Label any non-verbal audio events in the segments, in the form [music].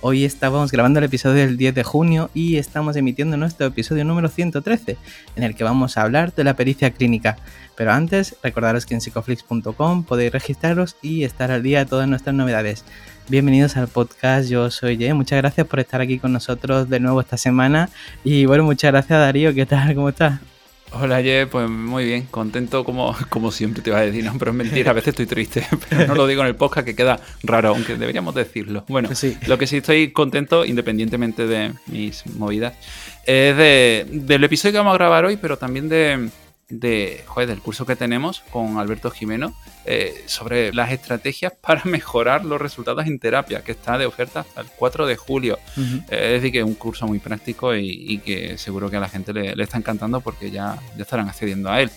Hoy estábamos grabando el episodio del 10 de junio y estamos emitiendo nuestro episodio número 113, en el que vamos a hablar de la pericia clínica. Pero antes, recordaros que en psicoflix.com podéis registraros y estar al día de todas nuestras novedades. Bienvenidos al podcast, yo soy Ye, muchas gracias por estar aquí con nosotros de nuevo esta semana y bueno, muchas gracias Darío, ¿qué tal? ¿Cómo estás? Hola, Ye, pues muy bien, contento como, como siempre te iba a decir, no, pero es mentira, a veces estoy triste, [laughs] pero no lo digo en el podcast que queda raro, aunque deberíamos decirlo. Bueno, sí. lo que sí estoy contento, independientemente de mis movidas, es de, del episodio que vamos a grabar hoy, pero también de, de, joder, del curso que tenemos con Alberto Jimeno eh, sobre las estrategias [laughs] para mejorar los resultados en terapia, que está de oferta hasta el 4 de julio. Eh, es decir, que es un curso muy práctico y, que seguro que a la gente le, le, está encantando porque ya, ya estarán accediendo a él.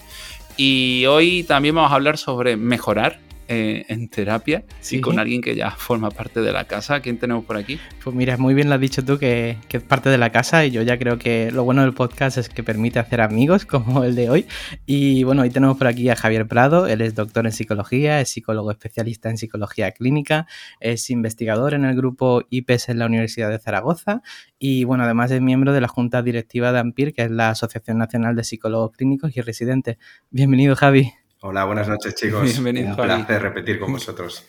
Y hoy también vamos a hablar sobre mejorar eh, en terapia y con alguien que ya forma parte de la casa. ¿Quién tenemos por aquí? Pues mira, muy bien lo has dicho tú que, es parte de la casa y yo ya creo que lo bueno del podcast es que permite hacer amigos como el de hoy. Y bueno, hoy tenemos por aquí a Javier Prado, él es doctor en psicología, es psicólogo especialista en psicología clínica, es investigador en el grupo IPES en la Universidad de Zaragoza y bueno, además es miembro de la Junta Directiva de AMPIR, que es la Asociación Nacional de Psicólogos Clínicos y Residentes. Bienvenido, Javi. Hola, buenas noches, [laughs] chicos. Bienvenido. Un placer repetir con vosotros.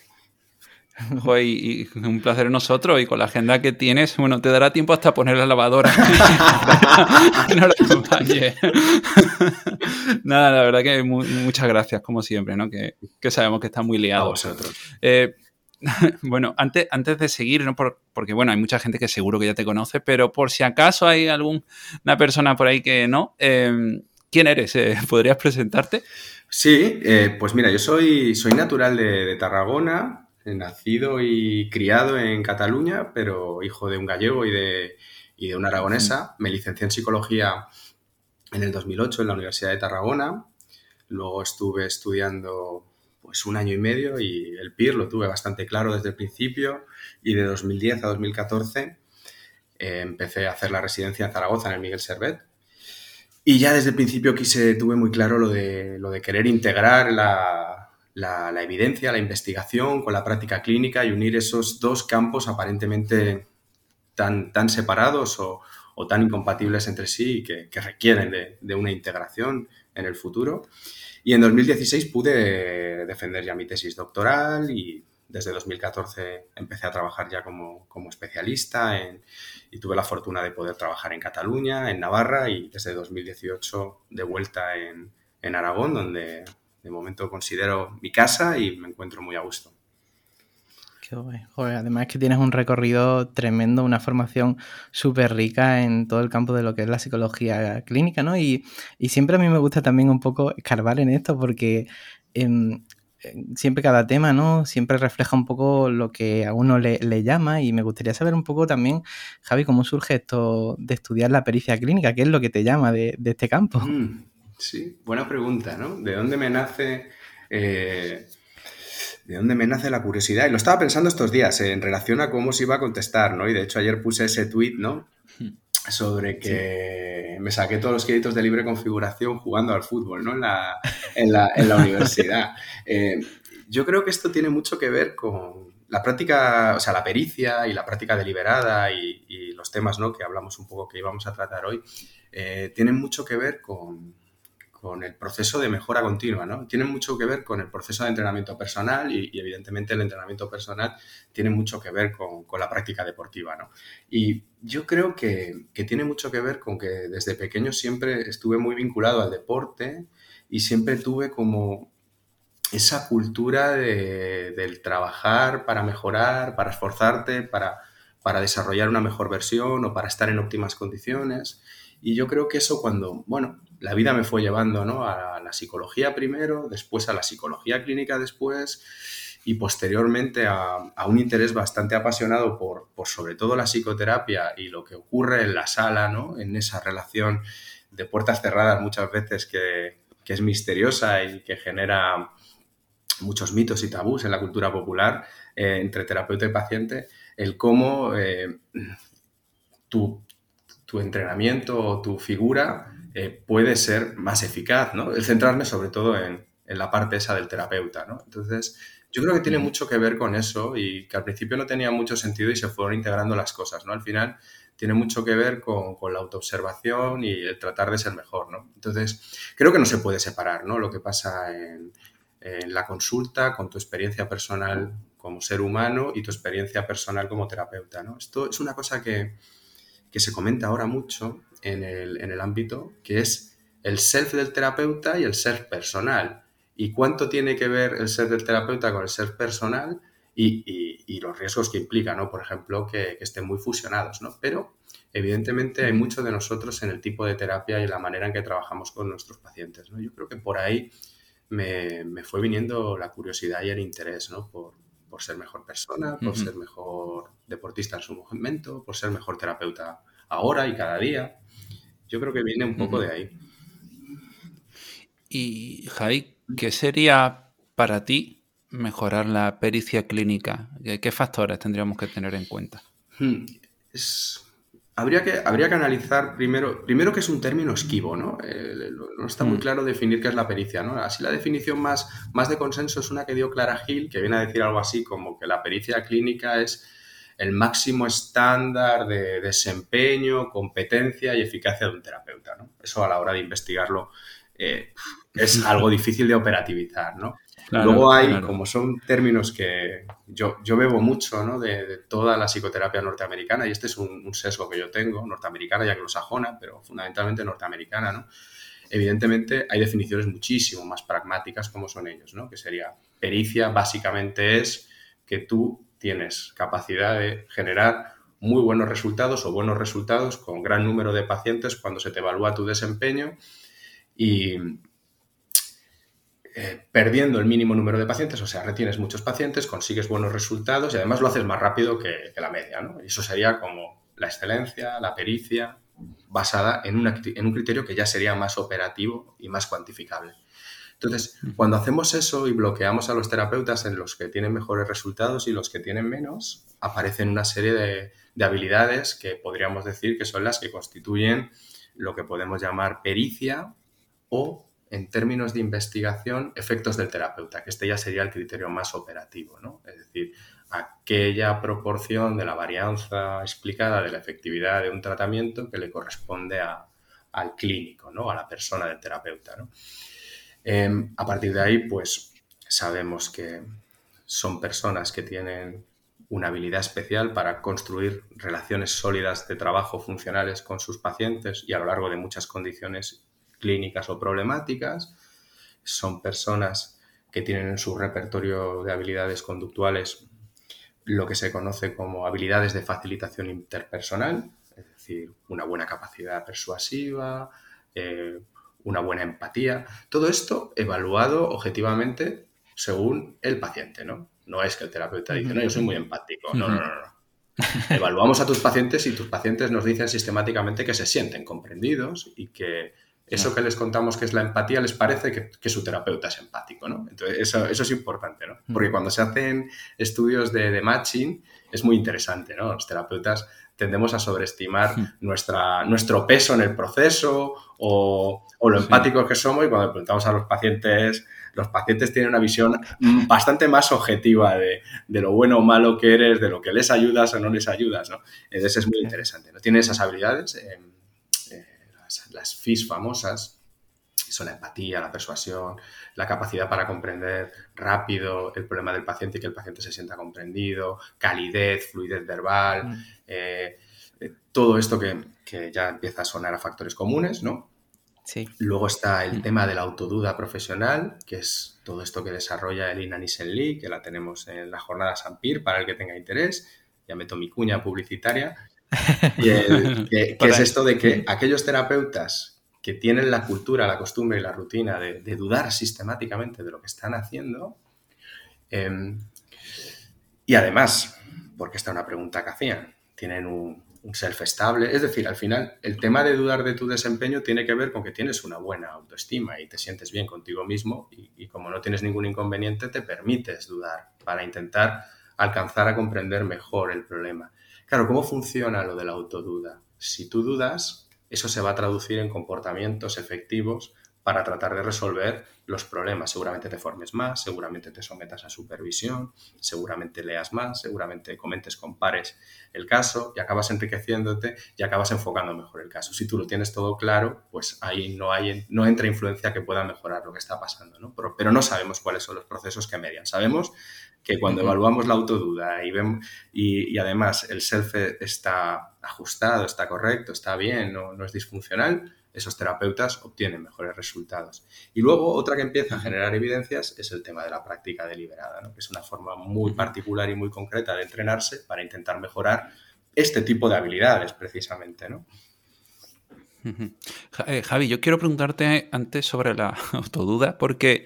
[laughs] y, un placer nosotros y con la agenda que tienes, bueno, te dará tiempo hasta poner la lavadora. [laughs] no lo acompañe. Nada, la verdad que muchas gracias, como siempre, ¿no? Que, sabemos que está muy liado. A vosotros. Eh, bueno, antes, antes de seguir, ¿no? porque bueno, hay mucha gente que seguro que ya te conoce, pero por si acaso hay alguna persona por ahí que no, eh, ¿quién eres? Eh, ¿Podrías presentarte? Sí, eh, pues mira, yo soy, soy natural de, Tarragona, nacido y criado en Cataluña, pero hijo de un gallego y de, y de una aragonesa. Me licencié en psicología en el 2008 en la Universidad de Tarragona. Luego estuve estudiando pues un año y medio y el PIR lo tuve bastante claro desde el principio y de 2010 a 2014 eh, empecé a hacer la residencia en Zaragoza en el Miguel Servet y ya desde el principio quise, tuve muy claro lo de, lo de querer integrar la, la, evidencia, la investigación con la práctica clínica y unir esos dos campos aparentemente tan, tan separados o, o tan incompatibles entre sí y que, que requieren de, de, una integración en el futuro. Y en 2016 pude defender ya mi tesis doctoral y desde 2014 empecé a trabajar ya como, como especialista en, y tuve la fortuna de poder trabajar en Cataluña, en Navarra y desde 2018 de vuelta en, en Aragón, donde de momento considero mi casa y me encuentro muy a gusto. Qué guay. Joder, además que tienes un recorrido tremendo, una formación súper rica en todo el campo de lo que es la psicología clínica, ¿no? Y, y, siempre a mí me gusta también un poco escarbar en esto porque em, siempre cada tema, ¿no? Siempre refleja un poco lo que a uno le, llama y me gustaría saber un poco también, Javi, cómo surge esto de estudiar la pericia clínica, qué es lo que te llama de, este campo. Mm, sí, buena pregunta, ¿no? ¿De dónde me nace... Eh, ¿De dónde me nace la curiosidad? Y lo estaba pensando estos días en relación a cómo se iba a contestar, ¿no? Y de hecho ayer puse ese tweet, ¿no? Sobre que me saqué todos los créditos de libre configuración jugando al fútbol, ¿no? En la, en la, en la universidad. [laughs] Eh, yo creo que esto tiene mucho que ver con la práctica, o sea, la pericia y la práctica deliberada y, y los temas, ¿no? Que hablamos un poco que íbamos a tratar hoy, eh, tienen mucho que ver con, con el proceso de mejora continua, ¿no? Tiene mucho que ver con el proceso de entrenamiento personal y, evidentemente el entrenamiento personal tiene mucho que ver con, la práctica deportiva, ¿no? Y yo creo que, tiene mucho que ver con que desde pequeño siempre estuve muy vinculado al deporte y siempre tuve como esa cultura del trabajar para mejorar, para esforzarte, para, para desarrollar una mejor versión o para estar en óptimas condiciones. Y yo creo que eso cuando, bueno, la vida me fue llevando ¿no? a la psicología primero, después a la psicología clínica después, y posteriormente a, un interés bastante apasionado por, por, sobre todo la psicoterapia y lo que ocurre en la sala, ¿no? en esa relación de puertas cerradas muchas veces que, que es misteriosa y que genera muchos mitos y tabús en la cultura popular eh, entre terapeuta y paciente, el cómo eh, tu, tu, entrenamiento o tu figura eh, puede ser más eficaz, ¿no? El centrarme sobre todo en, en la parte esa del terapeuta, ¿no? Entonces, yo creo que tiene mucho que ver con eso y que al principio no tenía mucho sentido y se fueron integrando las cosas, ¿no? Al final tiene mucho que ver con, con la autoobservación y el tratar de ser mejor, ¿no? Entonces, creo que no se puede separar, ¿no? Lo que pasa en, en la consulta con tu experiencia personal como ser humano y tu experiencia personal como terapeuta, ¿no? Esto es una cosa que, que se comenta ahora mucho en el, en el ámbito, que es el self del terapeuta y el self personal y cuánto tiene que ver el ser del terapeuta con el ser personal y, y, los riesgos que implica, ¿no? Por ejemplo, que, que, estén muy fusionados, ¿no? Pero evidentemente hay mucho de nosotros en el tipo de terapia y la manera en que trabajamos con nuestros pacientes, ¿no? Yo creo que por ahí me, me fue viniendo la curiosidad y el interés, ¿no? Por, por ser mejor persona, por ser mejor deportista en su momento, por ser mejor terapeuta ahora y cada día. Yo creo que viene un poco de ahí. Y Jai, ¿Qué sería para ti mejorar la pericia clínica? ¿Qué factores tendríamos que tener en cuenta? Hmm, habría, que, habría que analizar primero, primero que es un término esquivo, ¿no? no está muy hmm. claro definir qué es la pericia, ¿no? Así la definición más, más de consenso es una que dio Clara Gil, que viene a decir algo así como que la pericia clínica es el máximo estándar de desempeño, competencia y eficacia de un terapeuta, ¿no? Eso a la hora de investigarlo eh, es algo difícil de operativizar, ¿no? Luego hay, como son términos que yo, yo bebo mucho ¿no? de, toda la psicoterapia norteamericana, y este es un, sesgo que yo tengo, norteamericana y anglosajona, pero fundamentalmente norteamericana, ¿no? Evidentemente hay definiciones muchísimo más pragmáticas como son ellos, ¿no? Que sería pericia básicamente es que tú tienes capacidad de generar muy buenos resultados o buenos resultados con gran número de pacientes cuando se te evalúa tu desempeño y eh, perdiendo el mínimo número de pacientes, o sea, retienes muchos pacientes, consigues buenos resultados y además lo haces más rápido que, la media. ¿no? Y eso sería como la excelencia, la pericia, basada en, en un criterio que ya sería más operativo y más cuantificable. Entonces, cuando hacemos eso y bloqueamos a los terapeutas en los que tienen mejores resultados y los que tienen menos, aparecen una serie de, de habilidades que podríamos decir que son las que constituyen lo que podemos llamar pericia o, en términos de investigación, efectos del terapeuta, que este ya sería el criterio más operativo, ¿no? Es decir, aquella proporción de la varianza explicada de la efectividad de un tratamiento que le corresponde al clínico, ¿no? A la persona del terapeuta, em, a partir de ahí, pues sabemos que son personas que tienen una habilidad especial para construir relaciones sólidas de trabajo funcionales con sus pacientes y a lo largo de muchas condiciones clínicas o problemáticas. Son personas que tienen en su repertorio de habilidades conductuales lo que se conoce como habilidades de facilitación interpersonal, es decir, una buena capacidad persuasiva, eh, una buena empatía. Todo esto evaluado objetivamente según el paciente, ¿no? No es que el terapeuta dice, no, yo soy muy empático. No, no, no, no. Evaluamos a tus pacientes y tus pacientes nos dicen sistemáticamente que se sienten comprendidos y que eso que les contamos que es la empatía les parece que, su terapeuta es empático, ¿no? Entonces, eso, eso, es importante, ¿no? Porque cuando se hacen estudios de, matching es muy interesante, ¿no? Los terapeutas tendemos a sobreestimar nuestra, nuestro peso en el proceso o, o lo empáticos que somos y cuando preguntamos a los pacientes, los pacientes tienen una visión bastante más objetiva de, de, lo bueno o malo que eres, de lo que les ayudas o no les ayudas, ¿no? Entonces es muy interesante, ¿no? Tiene esas habilidades. Eh, las, FIS famosas, son la empatía, la persuasión, la capacidad para comprender rápido el problema del paciente y que el paciente se sienta comprendido, calidez, fluidez verbal, mm. eh, eh, todo esto que, ya empieza a sonar a factores comunes, ¿no? Sí. Luego está el mm. tema de la autoduda profesional, que es todo esto que desarrolla Elina Nissen Lee, que la tenemos en la jornada Sampir para el que tenga interés. Ya meto mi cuña publicitaria. Y [laughs] que, es esto de que aquellos terapeutas que tienen la cultura, la costumbre y la rutina de, dudar sistemáticamente de lo que están haciendo, em, Y además, porque esta es una pregunta que hacían, tienen un, self estable, es decir, al final el tema de dudar de tu desempeño tiene que ver con que tienes una buena autoestima y te sientes bien contigo mismo y, y como no tienes ningún inconveniente te permites dudar para intentar alcanzar a comprender mejor el problema. Claro, ¿cómo funciona lo de la autoduda? Si tú dudas, eso se va a traducir en comportamientos efectivos para tratar de resolver los problemas. Seguramente te formes más, seguramente te sometas a supervisión, seguramente leas más, seguramente comentes con pares el caso y acabas enriqueciéndote y acabas enfocando mejor el caso. Si tú lo tienes todo claro, pues ahí no, entra influencia que pueda mejorar lo que está pasando. ¿no? Pero no sabemos cuáles son los procesos que median. Sabemos que cuando evaluamos la autoduda y, vemos, y, además el self está ajustado, está correcto, está bien, no, no es disfuncional, esos terapeutas obtienen mejores resultados. Y luego otra que empieza a generar evidencias es el tema de la práctica deliberada, que es una forma muy particular y muy concreta de entrenarse para intentar mejorar este tipo de habilidades precisamente. ¿no? Eh, Javi, yo quiero preguntarte antes sobre la [laughs] autoduda porque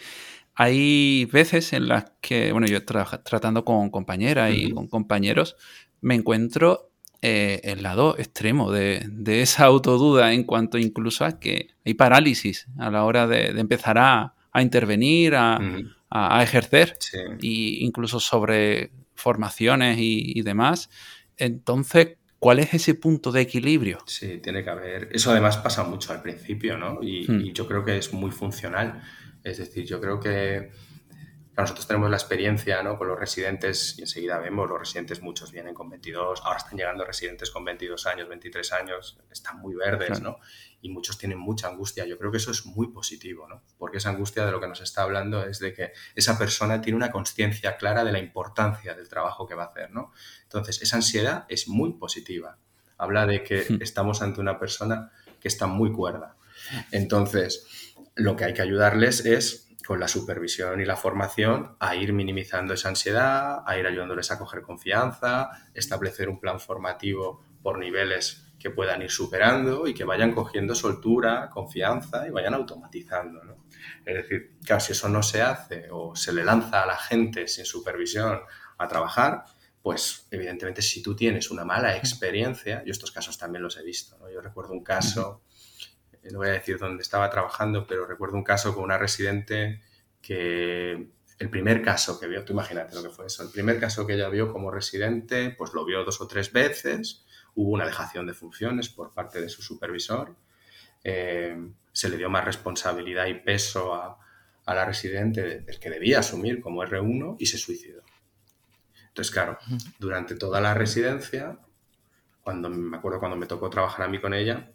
hay veces en las que, bueno, yo tratando con compañeras y con compañeros, me encuentro eh, el lado extremo de, esa autoduda en cuanto incluso a que hay parálisis a la hora de, empezar a, intervenir, a, ejercer, e incluso sobre formaciones y, demás. Entonces, ¿cuál es ese punto de equilibrio? Sí, tiene que haber. Eso además pasa mucho al principio, ¿no? y hmm. yo creo que es muy funcional es decir, yo creo que nosotros tenemos la experiencia ¿no? con los residentes y enseguida vemos, los residentes muchos vienen con 22, ahora están llegando residentes con 22 años, 23 años, están muy verdes, ¿no? Y muchos tienen mucha angustia. Yo creo que eso es muy positivo, ¿no? Porque esa angustia de lo que nos está hablando es de que esa persona tiene una conciencia clara de la importancia del trabajo que va a hacer, ¿no? Entonces, esa ansiedad es muy positiva. Habla de que hmm. estamos ante una persona que está muy cuerda. Entonces, lo que hay que ayudarles es, con la supervisión y la formación, a ir minimizando esa ansiedad, a ir ayudándoles a coger confianza, establecer un plan formativo por niveles que puedan ir superando y que vayan cogiendo soltura, confianza y vayan automatizando. Es decir, claro, si eso no se hace o se le lanza a la gente sin supervisión a trabajar, pues evidentemente si tú tienes una mala experiencia, yo estos casos también los he visto, yo recuerdo un caso no voy a decir dónde estaba trabajando, pero recuerdo un caso con una residente que el primer caso que vio, tú imagínate lo que fue eso, el primer caso que ella vio como residente, pues lo vio dos o tres veces, hubo una dejación de funciones por parte de su supervisor, eh, se le dio más responsabilidad y peso a, la residente del que debía asumir como R1 y se suicidó. Entonces, claro, durante toda la residencia, cuando me acuerdo cuando me tocó trabajar a mí con ella,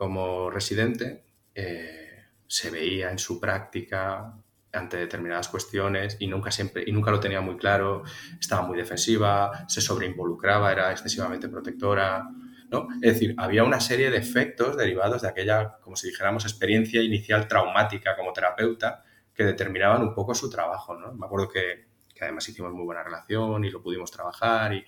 como residente eh, se veía en su práctica ante determinadas cuestiones y nunca siempre y nunca lo tenía muy claro, estaba muy defensiva, se sobreinvolucraba, era excesivamente protectora, ¿no? Es decir, había una serie de efectos derivados de aquella, como si dijéramos, experiencia inicial traumática como terapeuta que determinaban un poco su trabajo, ¿no? Me acuerdo que, que además hicimos muy buena relación y lo pudimos trabajar y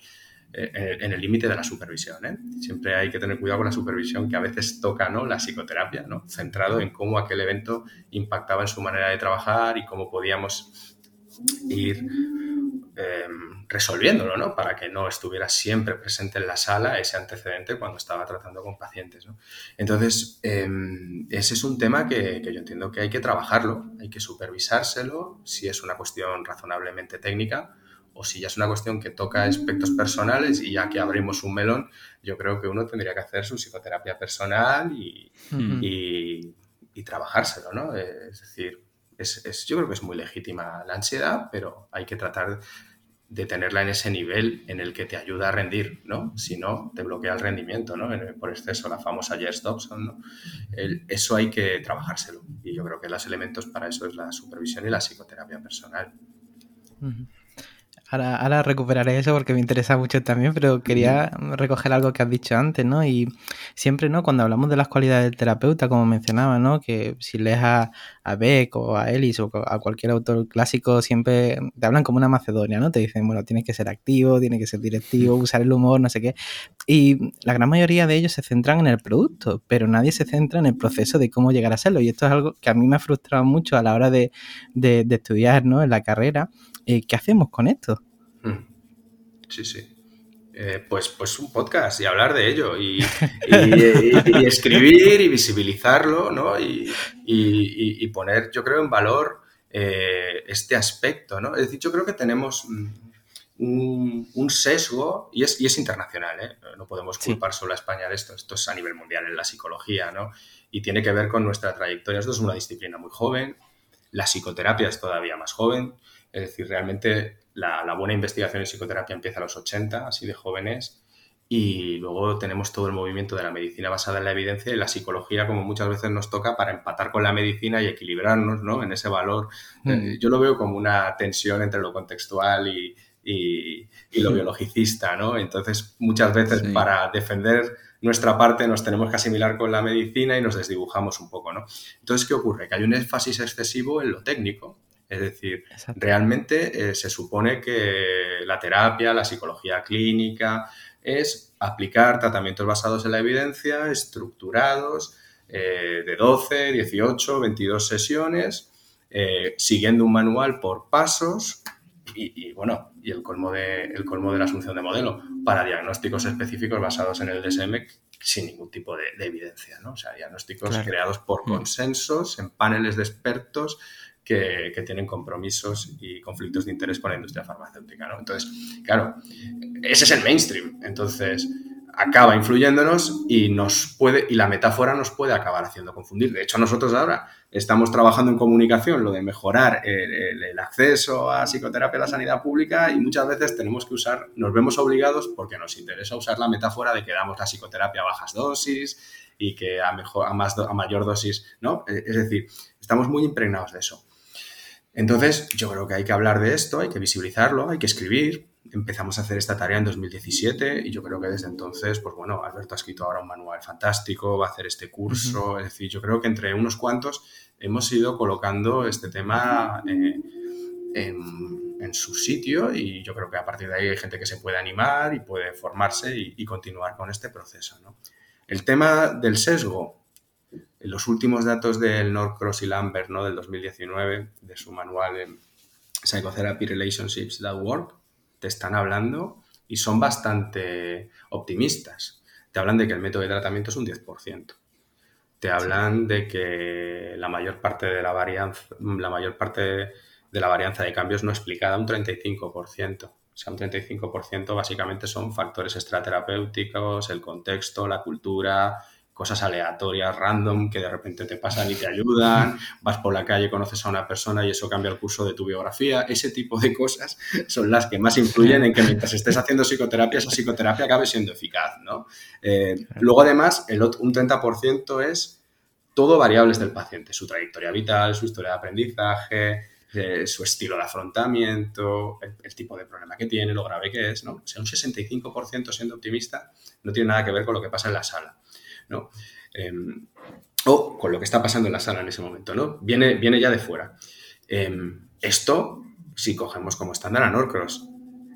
en el límite de la supervisión. ¿eh? Siempre hay que tener cuidado con la supervisión que a veces toca ¿no? la psicoterapia, ¿no? centrado en cómo aquel evento impactaba en su manera de trabajar y cómo podíamos ir eh, resolviéndolo, ¿no? Para que no estuviera siempre presente en la sala ese antecedente cuando estaba tratando con pacientes. Entonces, em, ese es un tema que, yo entiendo que hay que trabajarlo, hay que supervisárselo, si es una cuestión razonablemente técnica, o si ya es una cuestión que toca aspectos personales y ya que abrimos un melón, yo creo que uno tendría que hacer su psicoterapia personal y, y, trabajárselo, ¿no? Es decir, es, yo creo que es muy legítima la ansiedad, pero hay que tratar de tenerla en ese nivel en el que te ayuda a rendir, ¿no? Si no, te bloquea el rendimiento, ¿no? Por exceso, la famosa Jess Dobson, ¿no? eso hay que trabajárselo. Y yo creo que los elementos para eso es la supervisión y la psicoterapia personal. Ahora, recuperaré eso porque me interesa mucho también, pero quería recoger algo que has dicho antes, ¿no? Y siempre, ¿no? Cuando hablamos de las cualidades del terapeuta, como mencionaba, ¿no? Que si lees a, Beck o a Ellis o a cualquier autor clásico, siempre te hablan como una Macedonia, ¿no? Te dicen, bueno, tienes que ser activo, tienes que ser directivo, usar el humor, no sé qué. Y la gran mayoría de ellos se centran en el producto, pero nadie se centra en el proceso de cómo llegar a serlo. Y esto es algo que a mí me ha frustrado mucho a la hora de, de estudiar, ¿no? En la carrera eh, ¿qué hacemos con esto? Hmm. sí, sí. Eh, pues, pues un podcast y hablar de ello y, [laughs] escribir y visibilizarlo, ¿no? Y, poner, yo creo, en valor eh, este aspecto, ¿no? Es decir, yo creo que tenemos mm, un, sesgo y es, es internacional, ¿eh? No podemos culpar solo a España de esto, esto es a nivel mundial en la psicología, ¿no? Y tiene que ver con nuestra trayectoria. Esto es una disciplina muy joven, la psicoterapia es todavía más joven, es decir, realmente la, buena investigación en psicoterapia empieza a los 80, así de jóvenes, y luego tenemos todo el movimiento de la medicina basada en la evidencia y la psicología, como muchas veces nos toca, para empatar con la medicina y equilibrarnos ¿no? en ese valor. Mm. Eh, yo lo veo como una tensión entre lo contextual y, lo biologicista, ¿no? Entonces, muchas veces para defender nuestra parte nos tenemos que asimilar con la medicina y nos desdibujamos un poco, ¿no? Entonces, ¿qué ocurre? Que hay un énfasis excesivo en lo técnico es decir, realmente eh, se supone que la terapia, la psicología clínica, es aplicar tratamientos basados en la evidencia, estructurados, eh, de 12, 18, 22 sesiones, eh, siguiendo un manual por pasos y, bueno, y el colmo, de, el colmo de la asunción de modelo para diagnósticos específicos basados en el DSM sin ningún tipo de, evidencia, ¿no? O sea, diagnósticos creados por mm. consensos en paneles de expertos que, tienen compromisos y conflictos de interés con la industria farmacéutica. ¿no? Entonces, claro, ese es el mainstream. Entonces, acaba influyéndonos y nos puede y la metáfora nos puede acabar haciendo confundir. De hecho, nosotros ahora estamos trabajando en comunicación, lo de mejorar el, acceso a psicoterapia en la sanidad pública y muchas veces tenemos que usar, nos vemos obligados porque nos interesa usar la metáfora de que damos la psicoterapia a bajas dosis y que a, mejor, a, más, a mayor dosis, ¿no? Es decir, estamos muy impregnados de eso. Entonces, yo creo que hay que hablar de esto, hay que visibilizarlo, hay que escribir. Empezamos a hacer esta tarea en 2017 y yo creo que desde entonces, pues bueno, Alberto ha escrito ahora un manual fantástico, va a hacer este curso, es decir, yo creo que entre unos cuantos hemos ido colocando este tema eh, en, su sitio y yo creo que a partir de ahí hay gente que se puede animar y puede formarse y, y continuar con este proceso. ¿no? El tema del sesgo, los últimos datos del Norcross y Lambert ¿no? del 2019, de su manual en Psychotherapy Relationships That Work, te están hablando y son bastante optimistas. Te hablan de que el método de tratamiento es un 10%. Te hablan de que la mayor parte de la varianza, la mayor parte de la varianza de cambios no explicada, un 35%. O sea, un 35% básicamente son factores extraterapéuticos, el contexto, la cultura, cosas aleatorias, random, que de repente te pasan y te ayudan, [laughs] vas por la calle, conoces a una persona y eso cambia el curso de tu biografía, ese tipo de cosas son las que más influyen en que mientras estés haciendo psicoterapia, esa psicoterapia acabe siendo eficaz, ¿no? Eh, luego, además, el otro, un 30% es todo variables del paciente, su trayectoria vital, su historia de aprendizaje, eh, su estilo de afrontamiento, el, tipo de problema que tiene, lo grave que es, ¿no? O sea, un 65% siendo optimista no tiene nada que ver con lo que pasa en la sala. ¿No? Em, o con lo que está pasando en la sala en ese momento, ¿no? Viene, viene ya de fuera. Em, esto, si cogemos como estándar a Norcross,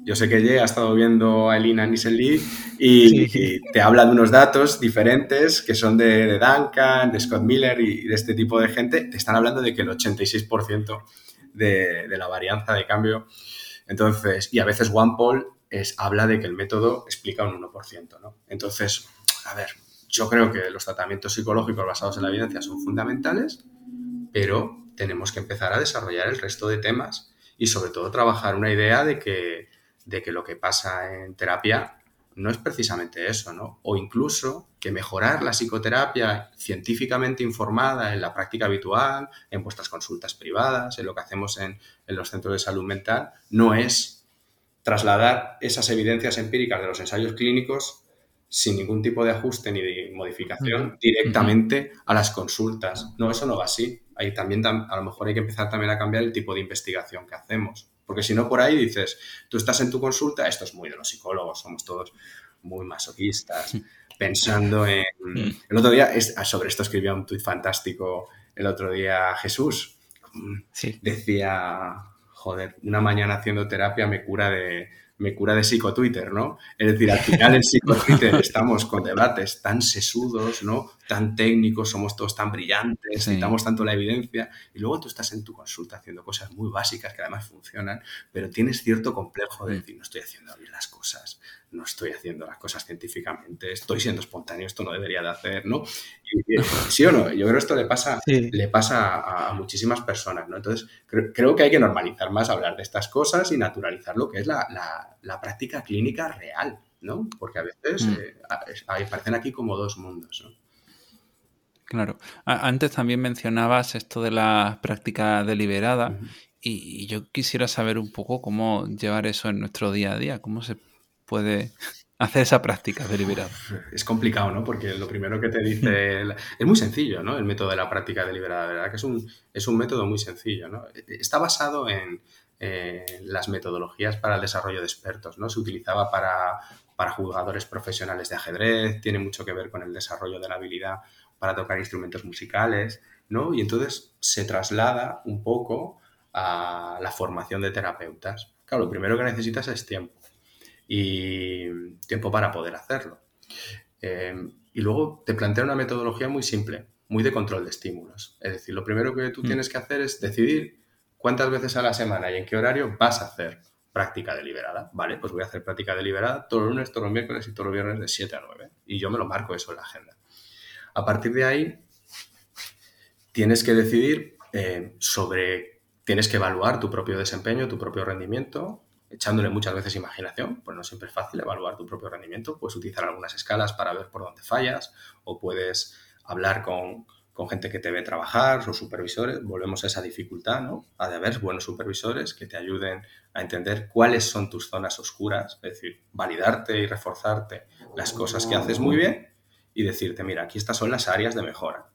yo sé que Ye ha estado viendo a Elina Nissen y, y, te habla de unos datos diferentes que son de, Duncan, de Scott Miller y de este tipo de gente. Te están hablando de que el 86% de, de, la varianza de cambio. Entonces, y a veces OnePoll es, habla de que el método explica un 1%, ¿no? Entonces, a ver, yo creo que los tratamientos psicológicos basados en la evidencia son fundamentales, pero tenemos que empezar a desarrollar el resto de temas y sobre todo trabajar una idea de que, de que lo que pasa en terapia no es precisamente eso, ¿no? O incluso que mejorar la psicoterapia científicamente informada en la práctica habitual, en vuestras consultas privadas, en lo que hacemos en, en los centros de salud mental, no es trasladar esas evidencias empíricas de los ensayos clínicos sin ningún tipo de ajuste ni de modificación directamente a las consultas. No, eso no va así. Ahí también a lo mejor hay que empezar también a cambiar el tipo de investigación que hacemos. Porque si no, por ahí dices, tú estás en tu consulta, esto es muy de los psicólogos, somos todos muy masoquistas, pensando en... El otro día, sobre esto escribía un tuit fantástico el otro día Jesús. Decía, joder, una mañana haciendo terapia me cura de, me cura de psicotwitter, ¿no? Es decir, al final en psicotwitter [laughs] estamos con debates tan sesudos, ¿no? Tan técnicos, somos todos tan brillantes, necesitamos tanto la evidencia, y luego tú estás en tu consulta haciendo cosas muy básicas que además funcionan, pero tienes cierto complejo de mm. decir, no estoy haciendo bien las cosas, no estoy haciendo las cosas científicamente, estoy siendo espontáneo, esto no debería de hacer, ¿no? [laughs] ¿Sí o no? Yo creo que esto le pasa, le pasa a, muchísimas personas, ¿no? Entonces, creo, que hay que normalizar más hablar de estas cosas y naturalizar lo que es la, práctica clínica real, ¿no? Porque a veces mm. eh, aparecen aquí como dos mundos, ¿no? Claro. Antes también mencionabas esto de la práctica deliberada y yo quisiera saber un poco cómo llevar eso en nuestro día a día, cómo se puede [laughs] hacer esa práctica deliberada? Es complicado, ¿no? Porque lo primero que te dice... Es muy sencillo, ¿no? El método de la práctica deliberada, ¿verdad? Que es un, es un método muy sencillo, ¿no? Está basado en las metodologías para el desarrollo de expertos, ¿no? Se utilizaba para, para jugadores profesionales de ajedrez, tiene mucho que ver con el desarrollo de la habilidad para tocar instrumentos musicales, ¿no? Y entonces se traslada un poco a la formación de terapeutas. Claro, lo primero que necesitas es tiempo y tiempo para poder hacerlo. Eh, y luego te plantea una metodología muy simple, muy de control de estímulos. Es decir, lo primero que tú mm. tienes que hacer es decidir cuántas veces a la semana y en qué horario vas a hacer práctica deliberada. Vale, pues voy a hacer práctica deliberada todos los lunes, todos los miércoles y todos los viernes de 7 a 9. Y yo me lo marco eso en la agenda. A partir de ahí, tienes que decidir eh, sobre, tienes que evaluar tu propio desempeño, tu propio rendimiento, echándole muchas veces imaginación, pues no siempre es fácil evaluar tu propio rendimiento, puedes utilizar algunas escalas para ver por dónde fallas o puedes hablar con, gente que te ve trabajar o supervisores, volvemos a esa dificultad, ¿no? Ha de haber buenos supervisores que te ayuden a entender cuáles son tus zonas oscuras, es decir, validarte y reforzarte las cosas que haces muy bien y decirte, mira, aquí estas son las áreas de mejora.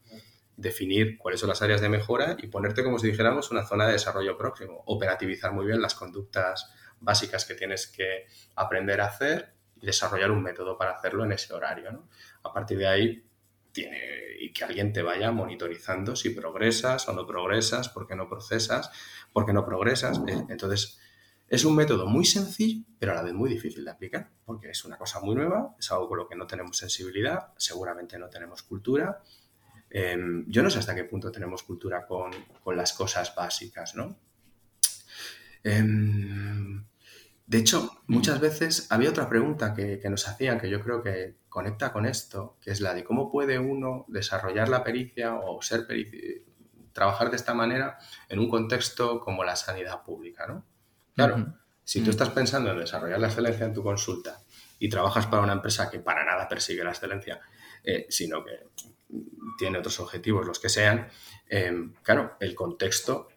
Definir cuáles son las áreas de mejora y ponerte, como si dijéramos, una zona de desarrollo próximo. Operativizar muy bien las conductas básicas que tienes que aprender a hacer y desarrollar un método para hacerlo en ese horario. A partir de ahí, tiene, y que alguien te vaya monitorizando si progresas o no progresas, por qué no procesas, por qué no progresas. Eh, entonces, es un método muy sencillo, pero a la vez muy difícil de aplicar, porque es una cosa muy nueva, es algo con lo que no tenemos sensibilidad, seguramente no tenemos cultura. Em, yo no sé hasta qué punto tenemos cultura con, con las cosas básicas, ¿no? Em, de hecho, muchas veces había otra pregunta que, nos hacían que yo creo que conecta con esto, que es la de cómo puede uno desarrollar la pericia o ser trabajar de esta manera en un contexto como la sanidad pública, ¿no? Claro, si tú mm. estás pensando en desarrollar la excelencia en tu consulta y trabajas para una empresa que para nada persigue la excelencia, eh, sino que tiene otros objetivos, los que sean, eh, claro, el contexto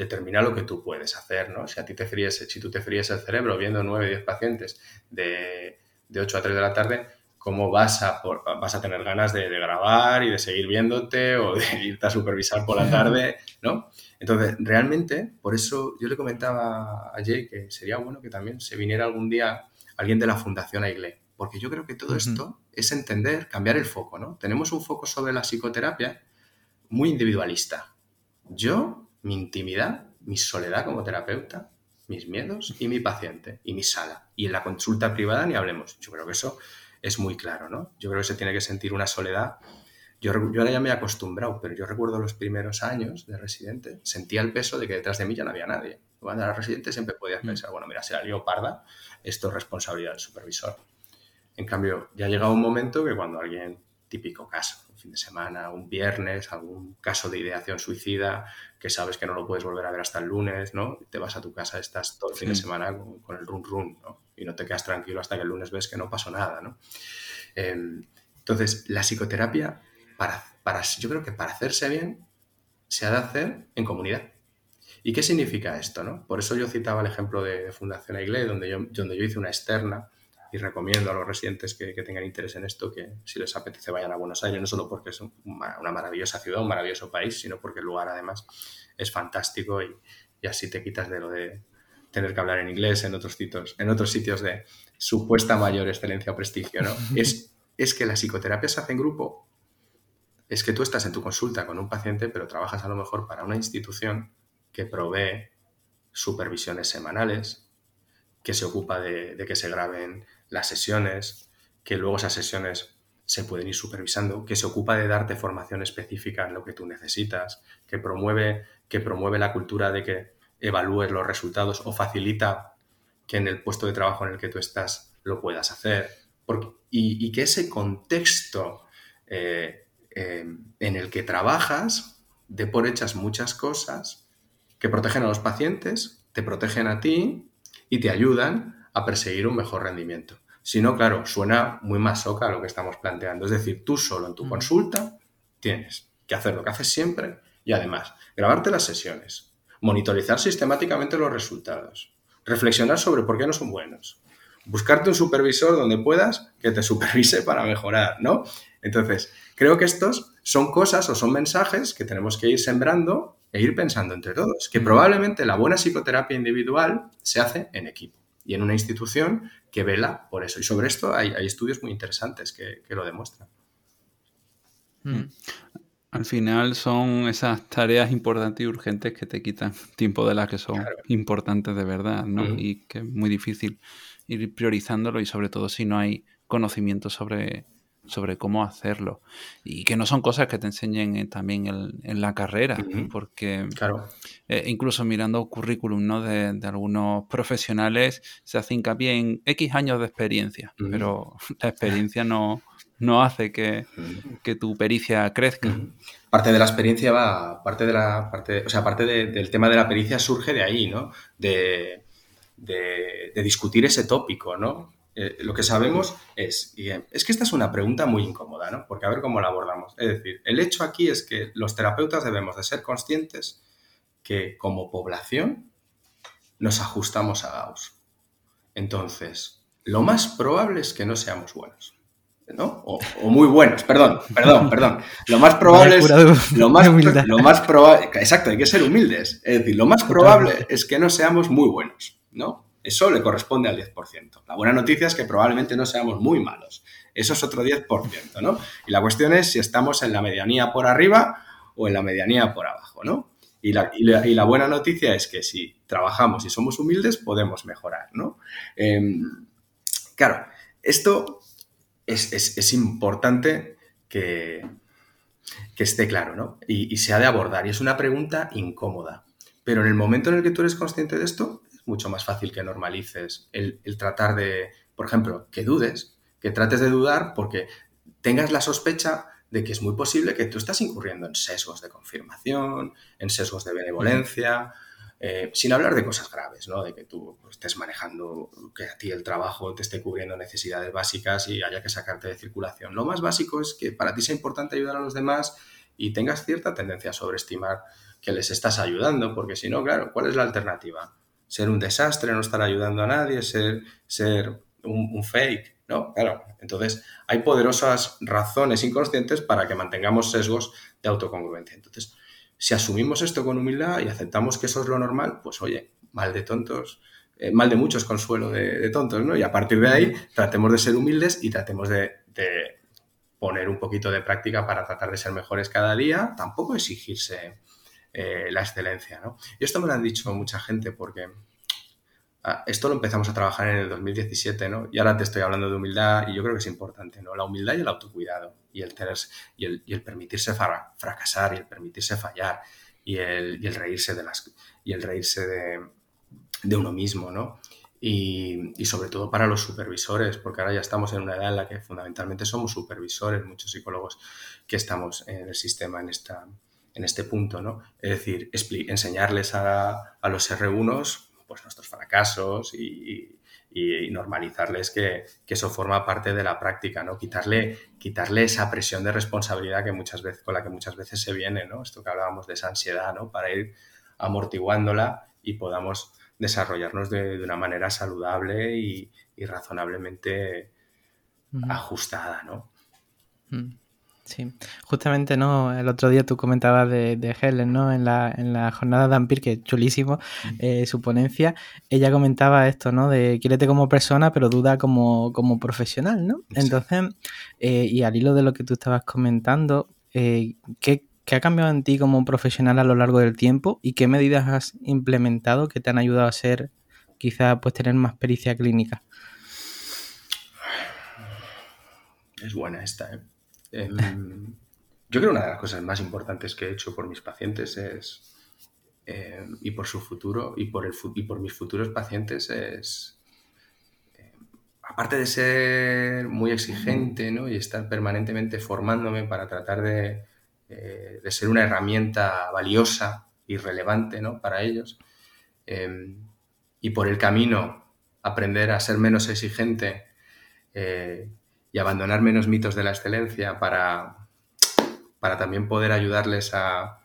determina lo que tú puedes hacer, ¿no? Si a ti te fríes, si tú te fríes el cerebro viendo 9 o 10 pacientes de, de, 8 a 3 de la tarde, ¿cómo vas a, vas a tener ganas de, grabar y de seguir viéndote o de [laughs] irte a supervisar por la tarde, ¿no? Entonces, realmente, por eso yo le comentaba a Jay que sería bueno que también se viniera algún día alguien de la Fundación AIGLE, porque yo creo que todo esto es entender, cambiar el foco, ¿no? Tenemos un foco sobre la psicoterapia muy individualista. Yo mi intimidad, mi soledad como terapeuta, mis miedos y mi paciente y mi sala. Y en la consulta privada ni hablemos. Yo creo que eso es muy claro, ¿no? Yo creo que se tiene que sentir una soledad. Yo, yo ahora ya me he acostumbrado, pero yo recuerdo los primeros años de residente, sentía el peso de que detrás de mí ya no había nadie. Cuando era residente siempre podías mm. pensar, bueno, mira, será lío parda, esto es responsabilidad del supervisor. En cambio, ya ha llegado un momento que cuando alguien típico caso, un fin de semana, un viernes, algún caso de ideación suicida que sabes que no lo puedes volver a ver hasta el lunes, ¿no? Te vas a tu casa, estás todo el fin de semana con, el run run, ¿no? Y no te quedas tranquilo hasta que el lunes ves que no pasó nada, ¿no? Em, entonces, la psicoterapia, para, para, yo creo que para hacerse bien, se ha de hacer en comunidad. ¿Y qué significa esto? No? Por eso yo citaba el ejemplo de, Fundación Aigle, donde yo, donde yo hice una externa y recomiendo a los residentes que, tengan interés en esto que si les apetece vayan a Buenos Aires, no solo porque es una, maravillosa ciudad, un maravilloso país, sino porque el lugar además es fantástico y, así te quitas de lo de tener que hablar en inglés en otros sitios, en otros sitios de supuesta mayor excelencia o prestigio, ¿no? es, es que la psicoterapia se hace en grupo, es que tú estás en tu consulta con un paciente, pero trabajas a lo mejor para una institución que provee supervisiones semanales, que se ocupa de, de que se graben las sesiones, que luego esas sesiones se pueden ir supervisando, que se ocupa de darte formación específica en lo que tú necesitas, que promueve, que promueve la cultura de que evalúes los resultados o facilita que en el puesto de trabajo en el que tú estás lo puedas hacer. y, que ese contexto eh, eh, en el que trabajas de por hechas muchas cosas que protegen a los pacientes, te protegen a ti y te ayudan a perseguir un mejor rendimiento. Si no, claro, suena muy más soca lo que estamos planteando. Es decir, tú solo en tu consulta tienes que hacer lo que haces siempre y además grabarte las sesiones, monitorizar sistemáticamente los resultados, reflexionar sobre por qué no son buenos, buscarte un supervisor donde puedas que te supervise [laughs] para mejorar, ¿no? Entonces, creo que estos son cosas o son mensajes que tenemos que ir sembrando e ir pensando entre todos, que probablemente la buena psicoterapia individual se hace en equipo y en una institución que vela por eso. Y sobre esto hay, estudios muy interesantes que, lo demuestran. Hmm. Al final son esas tareas importantes y urgentes que te quitan [laughs] tiempo de las que son importantes de verdad, ¿no? Y que es muy difícil ir priorizándolo y sobre todo si no hay conocimiento sobre, sobre cómo hacerlo. Y que no son cosas que te enseñen también en, la carrera, porque claro. Eh, incluso mirando currículum ¿no? de, algunos profesionales se hace hincapié en X años de experiencia, pero [laughs] la experiencia no, no hace que, tu pericia crezca. Parte de la experiencia va, parte de la, parte, o sea, parte del tema de la pericia surge de ahí, ¿no? De, de, de discutir ese tópico, ¿no? Eh, lo que sabemos es, y eh, es que esta es una pregunta muy incómoda, ¿no? Porque a ver cómo la abordamos. Es decir, el hecho aquí es que los terapeutas debemos de ser conscientes que como población nos ajustamos a Gauss. Entonces, lo más probable es que no seamos buenos. ¿no? O, muy buenos, perdón, perdón, perdón. Lo más [laughs] probable es. Lo más, lo más probable. Exacto, hay que ser humildes. Es decir, lo más probable es que no seamos muy buenos, ¿no? Eso le corresponde al 10%. La buena noticia es que probablemente no seamos muy malos. Eso es otro 10%, ¿no? Y la cuestión es si estamos en la medianía por arriba o en la medianía por abajo, ¿no? Y la, buena noticia es que si trabajamos y somos humildes, podemos mejorar, ¿no? Em, claro, esto es, importante que, que, esté claro, ¿no? Y, y se ha de abordar. Y es una pregunta incómoda. Pero en el momento en el que tú eres consciente de esto, mucho más fácil que normalices el, tratar de, por ejemplo, que dudes, que trates de dudar porque tengas la sospecha de que es muy posible que tú estás incurriendo en sesgos de confirmación, en sesgos de benevolencia, eh, sin hablar de cosas graves, ¿no? De que tú estés manejando, que a ti el trabajo te esté cubriendo necesidades básicas y haya que sacarte de circulación. Lo más básico es que para ti sea importante ayudar a los demás y tengas cierta tendencia a sobreestimar que les estás ayudando, porque si no, claro, ¿cuál es la alternativa? Ser un desastre, no estar ayudando a nadie, ser, ser un, fake, ¿no? Claro, entonces hay poderosas razones inconscientes para que mantengamos sesgos de autocongruencia. Entonces, si asumimos esto con humildad y aceptamos que eso es lo normal, pues oye, mal de tontos, eh, mal de muchos consuelo de, tontos, ¿no? Y a partir de ahí tratemos de ser humildes y tratemos de, de poner un poquito de práctica para tratar de ser mejores cada día, tampoco exigirse eh, la excelencia. ¿no? Y esto me lo han dicho mucha gente porque ah, esto lo empezamos a trabajar en el 2017, ¿no? Y ahora te estoy hablando de humildad y yo creo que es importante, ¿no? La humildad y el autocuidado y el, tener, y el, permitirse fracasar y el permitirse fallar y el, reírse de las y el reírse de, uno mismo, ¿no? Y, y, sobre todo para los supervisores, porque ahora ya estamos en una edad en la que fundamentalmente somos supervisores, muchos psicólogos que estamos en el sistema en esta, en este punto, ¿no? Es decir, enseñarles a, los R1 pues, nuestros fracasos y, normalizarles que, eso forma parte de la práctica, ¿no? Quitarle, quitarle esa presión de responsabilidad que muchas veces, con la que muchas veces se viene, ¿no? Esto que hablábamos de esa ansiedad, ¿no? Para ir amortiguándola y podamos desarrollarnos de, una manera saludable y, razonablemente ajustada, ¿no? Mm. Sí, justamente, ¿no? El otro día tú comentabas de, Helen, ¿no? En la, en la jornada de Ampir, que es chulísimo, eh, su ponencia, ella comentaba esto, ¿no? De quiérete como persona, pero duda como, como profesional, ¿no? Entonces, eh, y al hilo de lo que tú estabas comentando, eh, ¿qué, ¿qué ha cambiado en ti como profesional a lo largo del tiempo y qué medidas has implementado que te han ayudado a ser quizá pues tener más pericia clínica. Es buena esta, ¿eh? Em, yo creo que una de las cosas más importantes que he hecho por mis pacientes es, em, y por su futuro, y por, el, y por mis futuros pacientes es, em, aparte de ser muy exigente ¿no? y estar permanentemente formándome para tratar de, eh, de ser una herramienta valiosa y relevante ¿no? para ellos, y por el camino aprender a ser menos exigente eh, y abandonar menos mitos de la excelencia para, para también poder ayudarles a,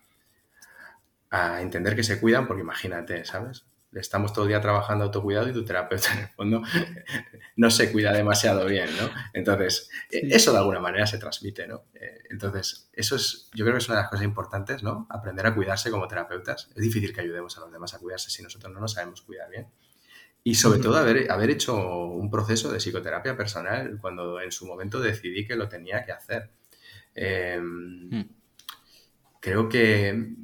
a entender que se cuidan, porque imagínate, ¿sabes? Estamos todo el día trabajando autocuidado y tu terapeuta en el fondo [laughs] no se cuida demasiado bien, ¿no? Entonces, eso de alguna manera se transmite, ¿no? Eh, entonces, eso es, yo creo que es una de las cosas importantes, ¿no? Aprender a cuidarse como terapeutas. Es difícil que ayudemos a los demás a cuidarse si nosotros no nos sabemos cuidar bien. Y sobre todo haber, haber hecho un proceso de psicoterapia personal cuando en su momento decidí que lo tenía que hacer. Em, mm. Creo que,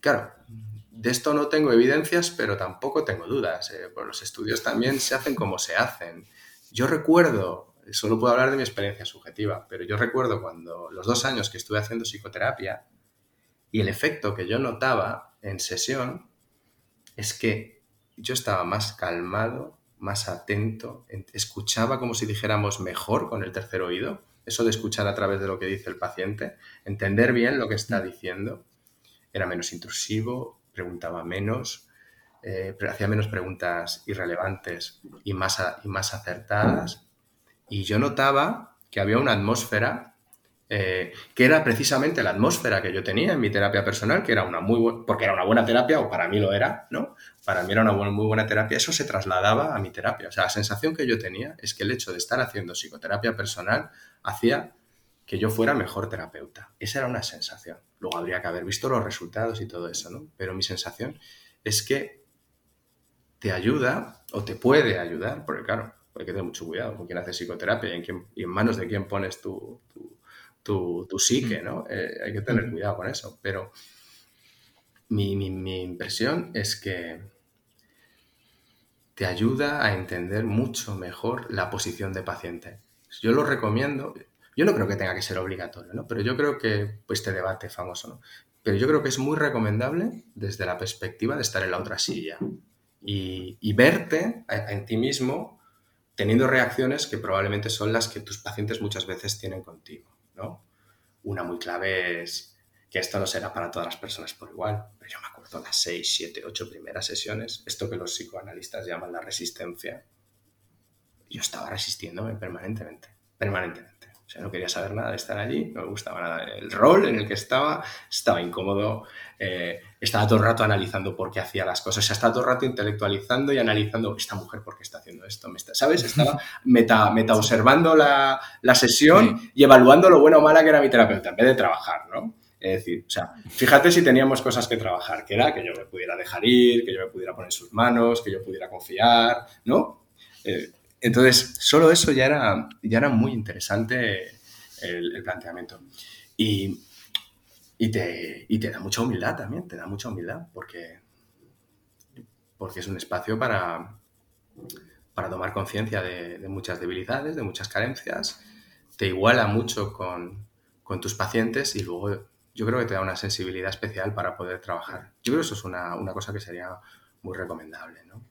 claro, de esto no tengo evidencias, pero tampoco tengo dudas. Eh, pues los estudios también se hacen como se hacen. Yo recuerdo, solo puedo hablar de mi experiencia subjetiva, pero yo recuerdo cuando los dos años que estuve haciendo psicoterapia y el efecto que yo notaba en sesión es que yo estaba más calmado, más atento, escuchaba como si dijéramos mejor con el tercer oído, eso de escuchar a través de lo que dice el paciente, entender bien lo que está mm. diciendo, era menos intrusivo, preguntaba menos, eh, hacía menos preguntas irrelevantes y más, y más acertadas. Y yo notaba que había una atmósfera eh, que era precisamente la atmósfera que yo tenía en mi terapia personal, que era una muy porque era una buena terapia, o para mí lo era, ¿no? Para mí era una muy buena terapia, eso se trasladaba a mi terapia. O sea, la sensación que yo tenía es que el hecho de estar haciendo psicoterapia personal hacía que yo fuera mejor terapeuta. Esa era una sensación. Luego habría que haber visto los resultados y todo eso, ¿no? Pero mi sensación es que te ayuda o te puede ayudar, porque claro, hay que tener mucho cuidado con quién hace psicoterapia y en, manos de quién pones tu, psique, mm. ¿no? Eh, hay que tener cuidado con eso. Pero mi, impresión es que te ayuda a entender mucho mejor la posición de paciente. Yo lo recomiendo, yo no creo que tenga que ser obligatorio, ¿no? Pero yo creo que, pues este debate famoso, ¿no? Pero yo creo que es muy recomendable desde la perspectiva de estar en la otra silla y, verte en ti mismo teniendo reacciones que probablemente son las que tus pacientes muchas veces tienen contigo. Una muy clave es que esto no será para todas las personas por igual, pero yo me acuerdo las 6, 7, 8 primeras sesiones, esto que los psicoanalistas llaman la resistencia, yo estaba resistiéndome permanentemente, permanentemente sea, no quería saber nada de estar allí, no me gustaba nada el rol en el que estaba, estaba incómodo, eh, estaba todo el rato analizando por qué hacía las cosas, o sea, estaba todo el rato intelectualizando y analizando, esta mujer, ¿por qué está haciendo esto? ¿Me ¿Sabes? Estaba meta, meta observando la, la sesión y evaluando lo bueno o mala que era mi terapeuta, en vez de trabajar, ¿no? Es decir, o sea, fíjate si teníamos cosas que trabajar, que era que yo me pudiera dejar ir, que yo me pudiera poner en sus manos, que yo pudiera confiar, ¿no? Eh, entonces, solo eso ya era, ya era muy interesante el, planteamiento. Y, te, te, da mucha humildad también, te da mucha humildad, porque, porque es un espacio para, para tomar conciencia de, muchas debilidades, de muchas carencias, te iguala mucho con, tus pacientes y luego yo creo que te da una sensibilidad especial para poder trabajar. Yo creo que eso es una, cosa que sería muy recomendable. ¿no?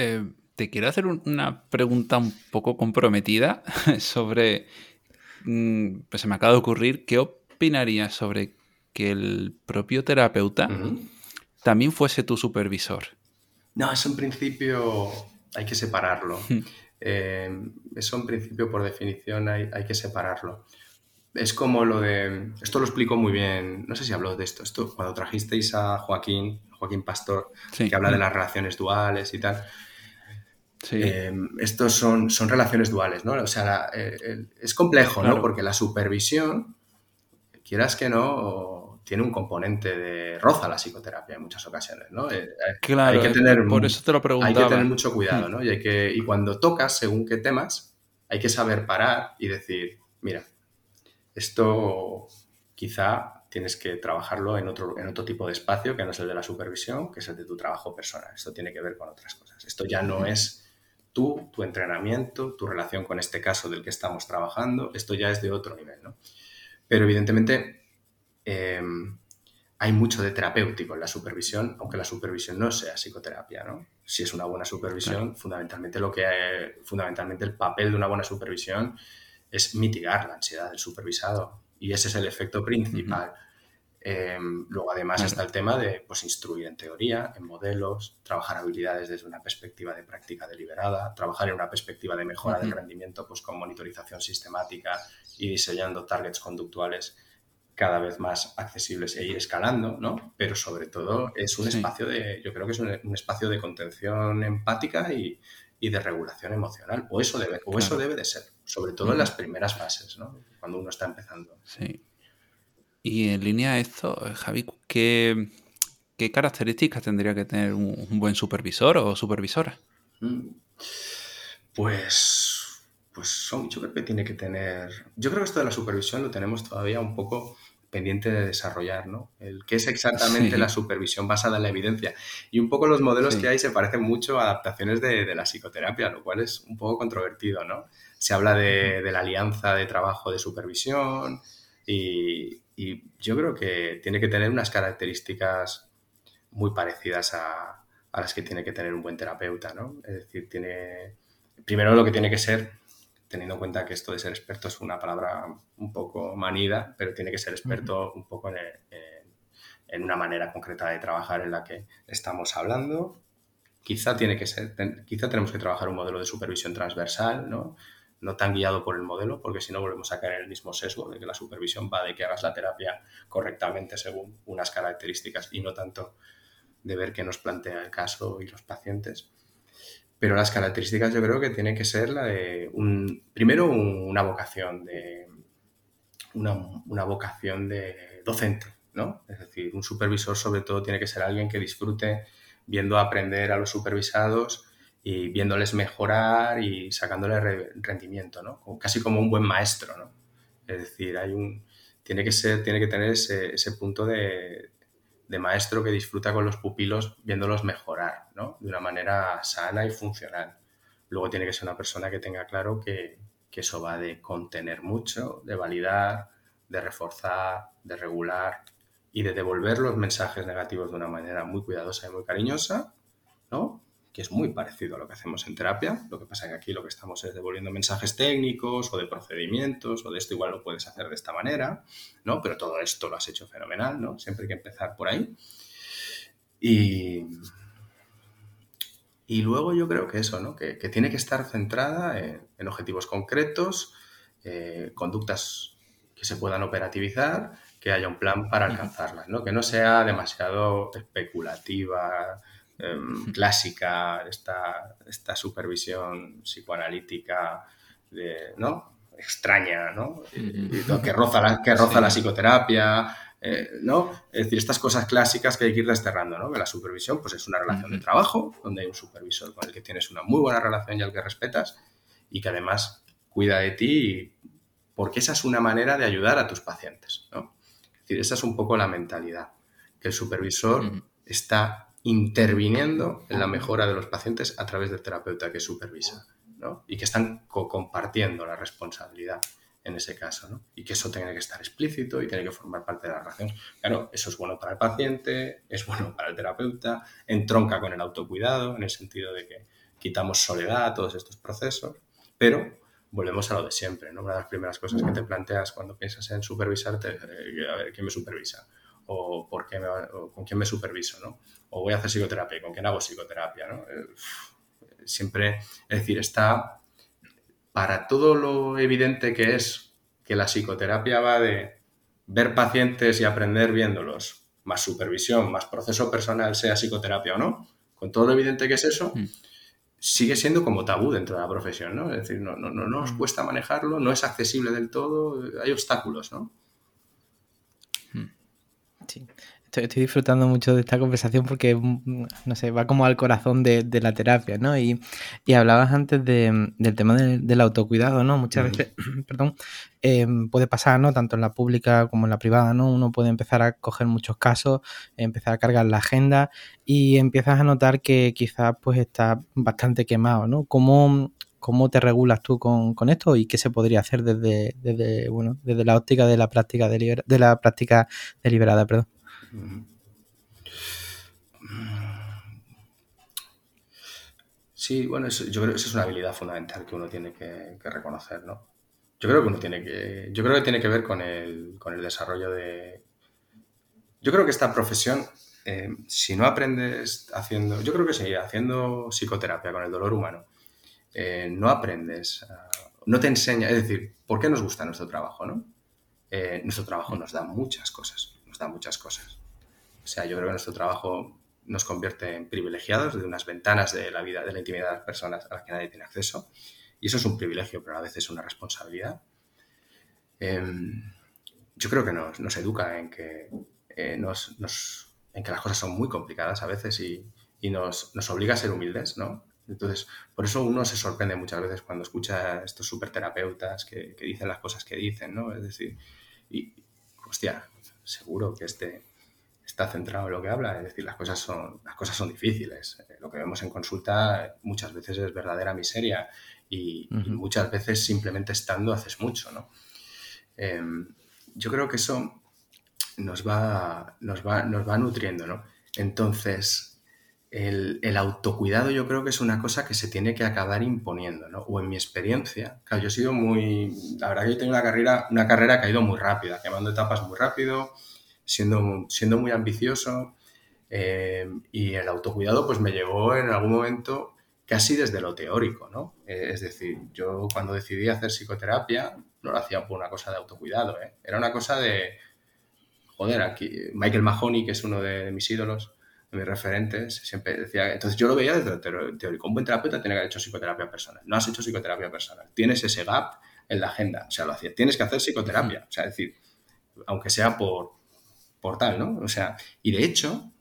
Eh, te quiero hacer una pregunta un poco comprometida [laughs] sobre. Mm, pues se me acaba de ocurrir, ¿qué opinarías sobre que el propio terapeuta también fuese tu supervisor? No, eso en principio hay que separarlo. [laughs] Eh, eso en principio, por definición, hay, que separarlo. Es como lo de. Esto lo explico muy bien. No sé si habló de esto. Esto cuando trajisteis a Joaquín, Joaquín Pastor, que habla de las relaciones duales y tal. Eh, estos son, son relaciones duales, ¿no? O sea, eh, es complejo, ¿no? Porque la supervisión, quieras que no, tiene un componente de roza la psicoterapia en muchas ocasiones, ¿no? Eh, claro, hay que tener, por eso te lo preguntaba. Hay que tener mucho cuidado. ¿no? Y, hay que, y cuando tocas, según qué temas, hay que saber parar y decir, mira, esto quizá tienes que trabajarlo en otro, en otro tipo de espacio que no es el de la supervisión, que es el de tu trabajo personal. Esto tiene que ver con otras cosas. Esto ya no es tú, tu entrenamiento, tu relación con este caso del que estamos trabajando, esto ya es de otro nivel, ¿no? Pero evidentemente em, hay mucho de terapéutico en la supervisión, aunque la supervisión no sea psicoterapia, ¿no? Si es una buena supervisión, fundamentalmente lo que fundamentalmente el papel de una buena supervisión es mitigar la ansiedad del supervisado y ese es el efecto principal. Em, luego, además, está el tema de pues, instruir en teoría, en modelos, trabajar habilidades desde una perspectiva de práctica deliberada, trabajar en una perspectiva de mejora del rendimiento pues, con monitorización sistemática y diseñando targets conductuales cada vez más accesibles e ir escalando, ¿no? Pero sobre todo es un espacio de, yo creo que es un, espacio de contención empática y, de regulación emocional, o eso debe, o eso debe de ser, sobre todo en las primeras fases, ¿no? Cuando uno está empezando. Sí. Y en línea a esto, Javi, ¿qué, qué características tendría que tener un, buen supervisor o supervisora? Mm. Pues, pues yo creo que tiene que tener. Yo creo que esto de la supervisión lo tenemos todavía un poco pendiente de desarrollar, ¿no? El qué es exactamente la supervisión basada en la evidencia. Y un poco los modelos que hay se parecen mucho a adaptaciones de, la psicoterapia, lo cual es un poco controvertido, ¿no? Se habla de, la alianza de trabajo de supervisión y, yo creo que tiene que tener unas características muy parecidas a, a las que tiene que tener un buen terapeuta, ¿no? Es decir, tiene... Primero lo que tiene que ser teniendo en cuenta que esto de ser experto es una palabra un poco manida, pero tiene que ser experto un poco en, una manera concreta de trabajar en la que estamos hablando. Quizá, tiene que ser, quizá tenemos que trabajar un modelo de supervisión transversal, ¿no? No tan guiado por el modelo, porque si no volvemos a caer en el mismo sesgo de que la supervisión va de que hagas la terapia correctamente según unas características y no tanto de ver qué nos plantea el caso y los pacientes. Pero las características yo creo que tienen que ser la de un, primero una vocación de una, vocación de docente, ¿no? Es decir, un supervisor sobre todo tiene que ser alguien que disfrute viendo aprender a los supervisados y viéndoles mejorar y sacándoles rendimiento, ¿no? Casi como un buen maestro, ¿no? Es decir, hay un, tiene que ser, tiene que tener ese, ese punto de, de maestro que disfruta con los pupilos viéndolos mejorar, ¿no? De una manera sana y funcional. Luego tiene que ser una persona que tenga claro que, eso va de contener mucho, de validar, de reforzar, de regular y de devolver los mensajes negativos de una manera muy cuidadosa y muy cariñosa, ¿no? Que es muy parecido a lo que hacemos en terapia. Lo que pasa es que aquí lo que estamos es devolviendo mensajes técnicos o de procedimientos o de esto igual lo puedes hacer de esta manera, ¿no? Pero todo esto lo has hecho fenomenal, ¿no? Siempre hay que empezar por ahí. Y, y luego yo creo que eso, ¿no? Que, tiene que estar centrada en, objetivos concretos, eh, conductas que se puedan operativizar, que haya un plan para alcanzarlas, ¿no? Que no sea demasiado especulativa, Em, [laughs] clásica, esta, esta supervisión psicoanalítica de, ¿no? extraña, ¿no? que roza la, que roza la psicoterapia, eh, ¿no? Es decir, estas cosas clásicas que hay que ir desterrando, ¿no? Que la supervisión, pues es una relación de trabajo, donde hay un supervisor con el que tienes una muy buena relación y al que respetas, y que además cuida de ti, porque esa es una manera de ayudar a tus pacientes, ¿no? Es decir, esa es un poco la mentalidad, que el supervisor está interviniendo en la mejora de los pacientes a través del terapeuta que supervisa, ¿no? Y que están compartiendo la responsabilidad en ese caso, ¿no? Y que eso tiene que estar explícito y tiene que formar parte de la relación. Claro, eso es bueno para el paciente, es bueno para el terapeuta, entronca con el autocuidado, en el sentido de que quitamos soledad a todos estos procesos, pero volvemos a lo de siempre, ¿no? Una de las primeras cosas que te planteas cuando piensas en supervisarte, eh, a ver, ¿quién me supervisa? O, ¿por qué me, o con quién me superviso, ¿no? O voy a hacer psicoterapia, ¿y con quién hago psicoterapia? ¿no? Eh, siempre, es decir, está para todo lo evidente que es que la psicoterapia va de ver pacientes y aprender viéndolos, más supervisión, más proceso personal, sea psicoterapia o no, con todo lo evidente que es eso, mm. sigue siendo como tabú dentro de la profesión, ¿no? Es decir, no, no, no nos mm. cuesta manejarlo, no es accesible del todo, hay obstáculos, ¿no? Mm. Sí. Estoy, disfrutando mucho de esta conversación porque, mm, no sé, va como al corazón de, la terapia, ¿no? Y, hablabas antes del tema del autocuidado, ¿no? Muchas veces, [clears throat] perdón, em, puede pasar, ¿no? Tanto en la pública como en la privada, ¿no? Uno puede empezar a coger muchos casos, empezar a cargar la agenda y empiezas a notar que quizás pues está bastante quemado, ¿no? ¿Cómo, cómo te regulas tú con, esto y qué se podría hacer desde, desde, bueno, desde la óptica de la práctica de la práctica deliberada, perdón? Sí, bueno, yo creo que esa es una habilidad fundamental que uno tiene que, reconocer, ¿no? Yo creo que uno tiene que. Yo creo que tiene que ver con el, desarrollo de. Yo creo que esta profesión, eh, si no aprendes haciendo. Yo creo que sí, haciendo psicoterapia con el dolor humano, eh, no aprendes, no te enseña. Es decir, ¿por qué nos gusta nuestro trabajo, no? Eh, nuestro trabajo nos da muchas cosas, nos da muchas cosas. Sea, yo creo que nuestro trabajo nos convierte en privilegiados de unas ventanas de la vida, de la intimidad de las personas a las que nadie tiene acceso. Y eso es un privilegio, pero a veces es una responsabilidad. Em, yo creo que nos, educa en que, eh, nos, en que las cosas son muy complicadas a veces y, nos, obliga a ser humildes, ¿no? Entonces, por eso uno se sorprende muchas veces cuando escucha a estos superterapeutas que, que dicen las cosas que dicen, ¿no? Es decir, y, hostia, seguro que este, está centrado en lo que habla, es decir, las cosas son, las cosas son difíciles. Eh, lo que vemos en consulta muchas veces es verdadera miseria y, muchas veces simplemente estando haces mucho, ¿no? Em, yo creo que eso nos va, nos va, nos va nutriendo, ¿no? Entonces, el, autocuidado yo creo que es una cosa que se tiene que acabar imponiendo, ¿no? O en mi experiencia, claro, yo he sido muy, la verdad que yo tengo una carrera, una carrera que ha ido muy rápida, quemando etapas muy rápido, siendo, siendo muy ambicioso eh, y el autocuidado pues me llegó en algún momento casi desde lo teórico, ¿no? Eh, es decir, yo cuando decidí hacer psicoterapia no lo hacía por una cosa de autocuidado, ¿eh? era una cosa de, joder, aquí Michael Mahoney, que es uno de, mis ídolos, de mis referentes, siempre decía, entonces yo lo veía desde lo teórico, un buen terapeuta tiene que haber hecho psicoterapia personal, no has hecho psicoterapia personal, tienes ese gap en la agenda, o sea, lo hacía, tienes que hacer psicoterapia, o sea, es decir, aunque sea por, portal, ¿no? O sea, y de hecho,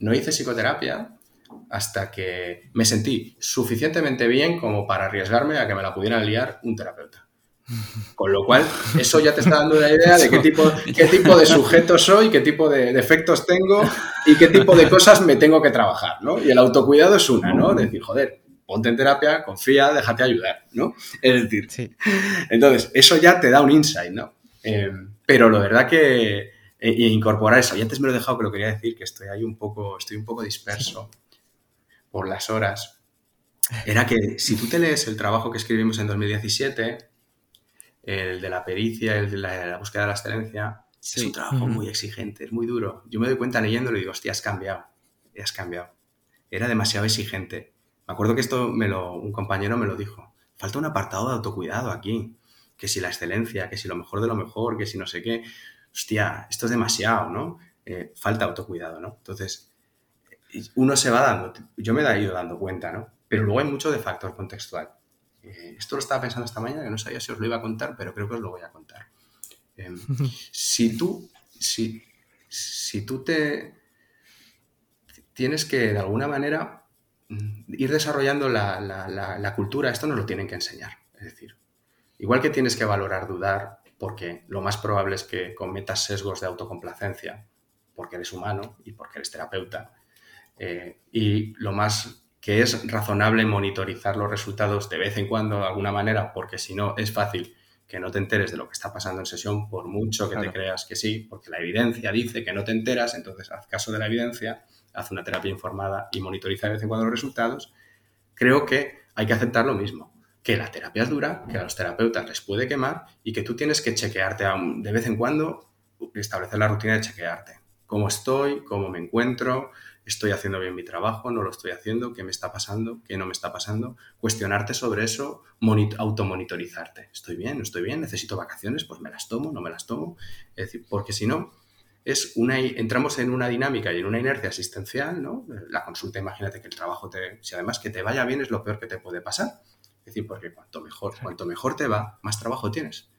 no hice psicoterapia hasta que me sentí suficientemente bien como para arriesgarme a que me la pudiera liar un terapeuta. Con lo cual, eso ya te está dando una idea de qué tipo, qué tipo de sujeto soy, qué tipo de defectos tengo y qué tipo de cosas me tengo que trabajar, ¿no? Y el autocuidado es una, ¿no? decir, joder, ponte en terapia, confía, déjate ayudar, ¿no? Es decir, sí. entonces, eso ya te da un insight, ¿no? Eh, pero la verdad que e, e, incorporar eso. Y antes me lo he dejado, pero quería decir que estoy ahí un poco, estoy un poco disperso por las horas. Era que si tú te lees el trabajo que escribimos en 2017, el de la pericia, el de la, búsqueda de la excelencia, es un trabajo muy exigente, es muy duro. Yo me doy cuenta leyéndolo y digo, hostia, has cambiado, has cambiado. Era demasiado exigente. Me acuerdo que esto me lo, un compañero me lo dijo. Falta un apartado de autocuidado aquí. Que si la excelencia, que si lo mejor de lo mejor, que si no sé qué hostia, esto es demasiado, ¿no? Eh, falta autocuidado, ¿no? Entonces, uno se va dando, yo me he ido dando cuenta, ¿no? Pero luego hay mucho de factor contextual. Eh, esto lo estaba pensando esta mañana, que no sabía si os lo iba a contar, pero creo que os lo voy a contar. Em, [laughs] si tú, si, si tú te tienes que de alguna manera mm, ir desarrollando la, la, cultura, esto nos lo tienen que enseñar. Es decir, igual que tienes que valorar, dudar, porque lo más probable es que cometas sesgos de autocomplacencia, porque eres humano y porque eres terapeuta. Eh, y lo más que es razonable monitorizar los resultados de vez en cuando, de alguna manera, porque si no es fácil que no te enteres de lo que está pasando en sesión, por mucho que te creas que sí, porque la evidencia dice que no te enteras, entonces haz caso de la evidencia, haz una terapia informada y monitoriza de vez en cuando los resultados. Creo que hay que aceptar lo mismo que la terapia es dura, que a los terapeutas les puede quemar y que tú tienes que chequearte de vez en cuando, establecer la rutina de chequearte. ¿Cómo estoy? ¿Cómo me encuentro? ¿Estoy haciendo bien mi trabajo? ¿No lo estoy haciendo? ¿Qué me está pasando? ¿Qué no me está pasando? Cuestionarte sobre eso, automonitorizarte. ¿Estoy bien? ¿No estoy bien? ¿Necesito vacaciones? Pues me las tomo, no me las tomo. Porque si no, es una, entramos en una dinámica y en una inercia asistencial, ¿no? La consulta, imagínate que el trabajo te, si además que te vaya bien es lo peor que te puede pasar es decir, porque cuanto mejor, cuanto mejor te va, más trabajo tienes.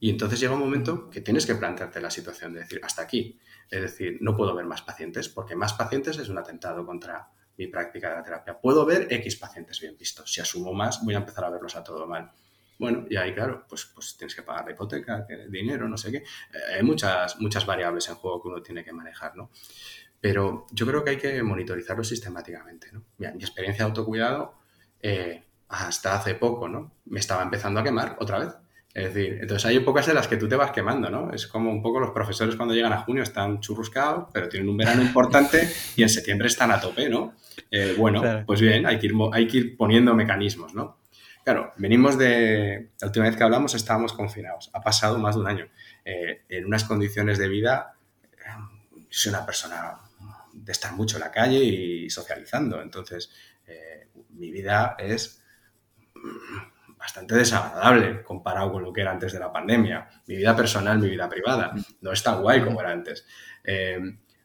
Y entonces llega un momento que tienes que plantearte la situación de decir, hasta aquí. Es decir, no puedo ver más pacientes porque más pacientes es un atentado contra mi práctica de la terapia. Puedo ver X pacientes bien vistos. Si asumo más, voy a empezar a verlos a todo mal. Bueno, y ahí, claro, pues, pues tienes que pagar la hipoteca, dinero, no sé qué. Eh, hay muchas, muchas variables en juego que uno tiene que manejar, ¿no? Pero yo creo que hay que monitorizarlo sistemáticamente, ¿no? mi experiencia de autocuidado, eh, hasta hace poco, ¿no? Me estaba empezando a quemar otra vez. Es decir, entonces hay épocas en las que tú te vas quemando, ¿no? Es como un poco los profesores cuando llegan a junio están churruscados, pero tienen un verano importante y en septiembre están a tope, ¿no? Eh, bueno, pues bien, hay que, ir, hay que ir poniendo mecanismos, ¿no? Claro, venimos de. La última vez que hablamos estábamos confinados. Ha pasado más de un año. Eh, en unas condiciones de vida. Eh, soy una persona de estar mucho en la calle y socializando. Entonces, eh, mi vida es bastante desagradable comparado con lo que era antes de la pandemia. Mi vida personal, mi vida privada. No es tan guay como era antes.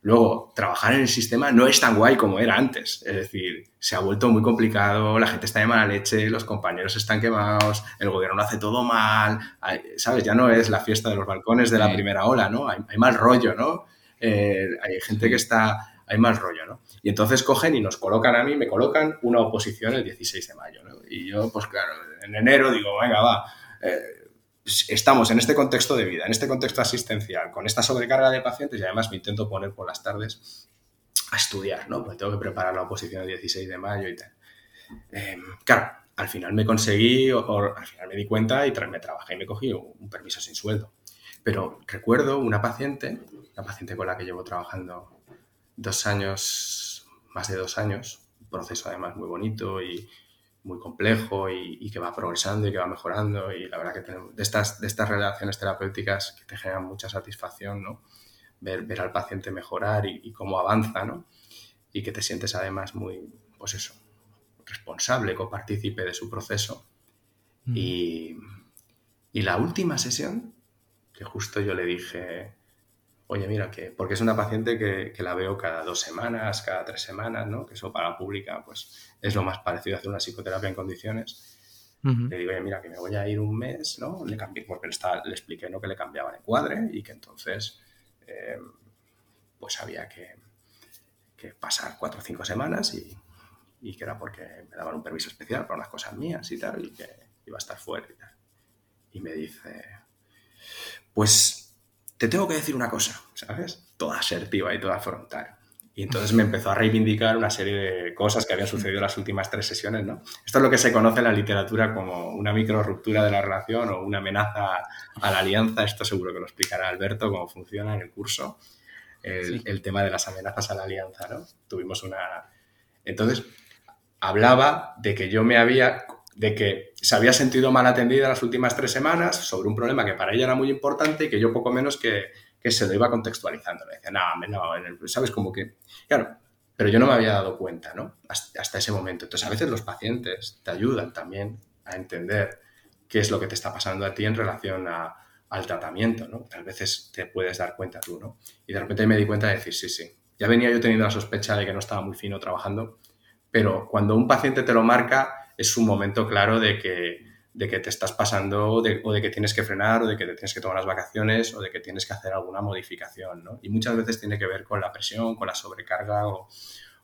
Luego, trabajar en el sistema no es tan guay como era antes. Es decir, se ha vuelto muy complicado, la gente está de mala leche, los compañeros están quemados, el gobierno lo hace todo mal, ¿sabes? Ya no es la fiesta de los balcones de la primera ola, ¿no? Hay, mal rollo, ¿no? Eh, hay gente que está, hay mal rollo, ¿no? Y entonces cogen y nos colocan a mí, me colocan una oposición el 16 de mayo, ¿no? Y yo, pues claro, en enero digo, venga, va. Eh, estamos en este contexto de vida, en este contexto asistencial, con esta sobrecarga de pacientes y además me intento poner por las tardes a estudiar, ¿no? Porque tengo que preparar la oposición el 16 de mayo y tal. Em, claro, al final me conseguí, al final me di cuenta y me trabajé y me cogí un permiso sin sueldo. Pero recuerdo una paciente, una paciente con la que llevo trabajando dos años, más de dos años, un proceso además muy bonito y, muy complejo y, que va progresando y que va mejorando y la verdad que tenemos, de estas, de estas relaciones terapéuticas que te generan mucha satisfacción, ¿no? Ver, ver al paciente mejorar y, cómo avanza, ¿no? Y que te sientes además muy, pues eso, responsable, copartícipe de su proceso. Mm. Y, y la última sesión, que justo yo le dije, oye, mira, que, porque es una paciente que, la veo cada dos semanas, cada tres semanas, ¿no? Que eso para la pública, pues es lo más parecido a hacer una psicoterapia en condiciones. Le digo, oye, mira, que me voy a ir un mes, ¿no? Le cambié, porque le, le expliqué, ¿no? Que le cambiaban el cuadre y que entonces, eh, pues había que, que, pasar cuatro o cinco semanas y, y, que era porque me daban un permiso especial para unas cosas mías y tal, y que iba a estar fuera y tal. Y me dice, pues te tengo que decir una cosa, ¿sabes? Toda asertiva y toda frontal. Y entonces me empezó a reivindicar una serie de cosas que habían sucedido en las últimas tres sesiones, ¿no? Esto es lo que se conoce en la literatura como una micro ruptura de la relación o una amenaza a la alianza. Esto seguro que lo explicará Alberto, cómo funciona en el curso. El, el tema de las amenazas a la alianza, ¿no? Tuvimos una... Entonces, hablaba de que yo me había de que se había sentido mal atendida las últimas tres semanas sobre un problema que para ella era muy importante y que yo poco menos que, se lo iba contextualizando. Le decía, no, no, ¿sabes? Como que, claro, pero yo no me había dado cuenta, ¿no? Hasta, ese momento. Entonces, a veces los pacientes te ayudan también a entender qué es lo que te está pasando a ti en relación al tratamiento, ¿no? Tal veces te puedes dar cuenta tú, ¿no? Y de repente me di cuenta de decir, sí, sí. Ya venía yo teniendo la sospecha de que no estaba muy fino trabajando, pero cuando un paciente te lo marca, es un momento claro de que, de que te estás pasando o de que tienes que frenar o de que te tienes que tomar las vacaciones o de que tienes que hacer alguna modificación. ¿no? Y muchas veces tiene que ver con la presión, con la sobrecarga o,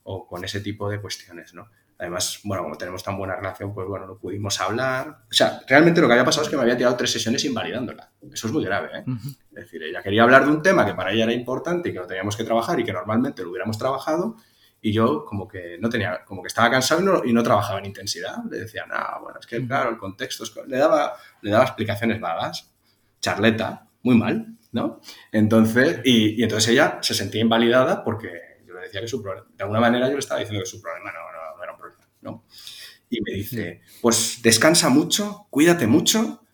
o con ese tipo de cuestiones. ¿no? Además, bueno, como tenemos tan buena relación, pues bueno, no pudimos hablar. O sea, realmente lo que había pasado es que me había tirado tres sesiones invalidándola. Eso es muy grave, ¿eh? Es decir, ella quería hablar de un tema que para ella era importante y que lo teníamos que trabajar y que normalmente lo hubiéramos trabajado y yo como que no tenía, como que estaba cansado y no, trabajaba en intensidad. Le decía, no, bueno, es que claro, el contexto es... Le daba, le daba explicaciones vagas, charleta, muy mal, ¿no? Entonces, y, entonces ella se sentía invalidada porque yo le decía que su problema, de alguna manera yo le estaba diciendo que su problema no, no, era un problema, ¿no? Y me dice, pues descansa mucho, cuídate mucho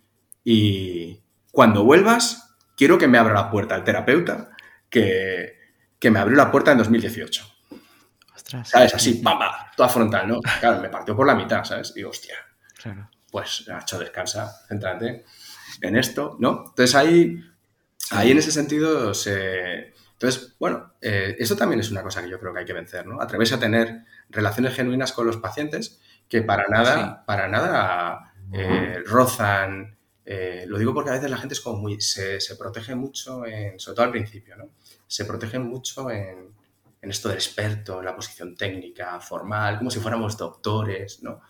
y cuando vuelvas quiero que me abra la puerta el terapeuta que, que me abrió la puerta en 2018. ¿Sabes? Así, pamba, toda frontal, ¿no? Claro, me partió por la mitad, ¿sabes? Y hostia. Claro. Pues, Nacho, descansa, céntrate en esto, ¿no? Entonces ahí, ahí en ese sentido se... Entonces, bueno, eh, eso también es una cosa que yo creo que hay que vencer, ¿no? Atreverse a tener relaciones genuinas con los pacientes que para nada, para nada eh, rozan Eh, lo digo porque a veces la gente es como muy, se, protege mucho, en, sobre todo al principio, ¿no? Se protege mucho en, esto del experto, en la posición técnica, formal, como si fuéramos doctores, ¿no?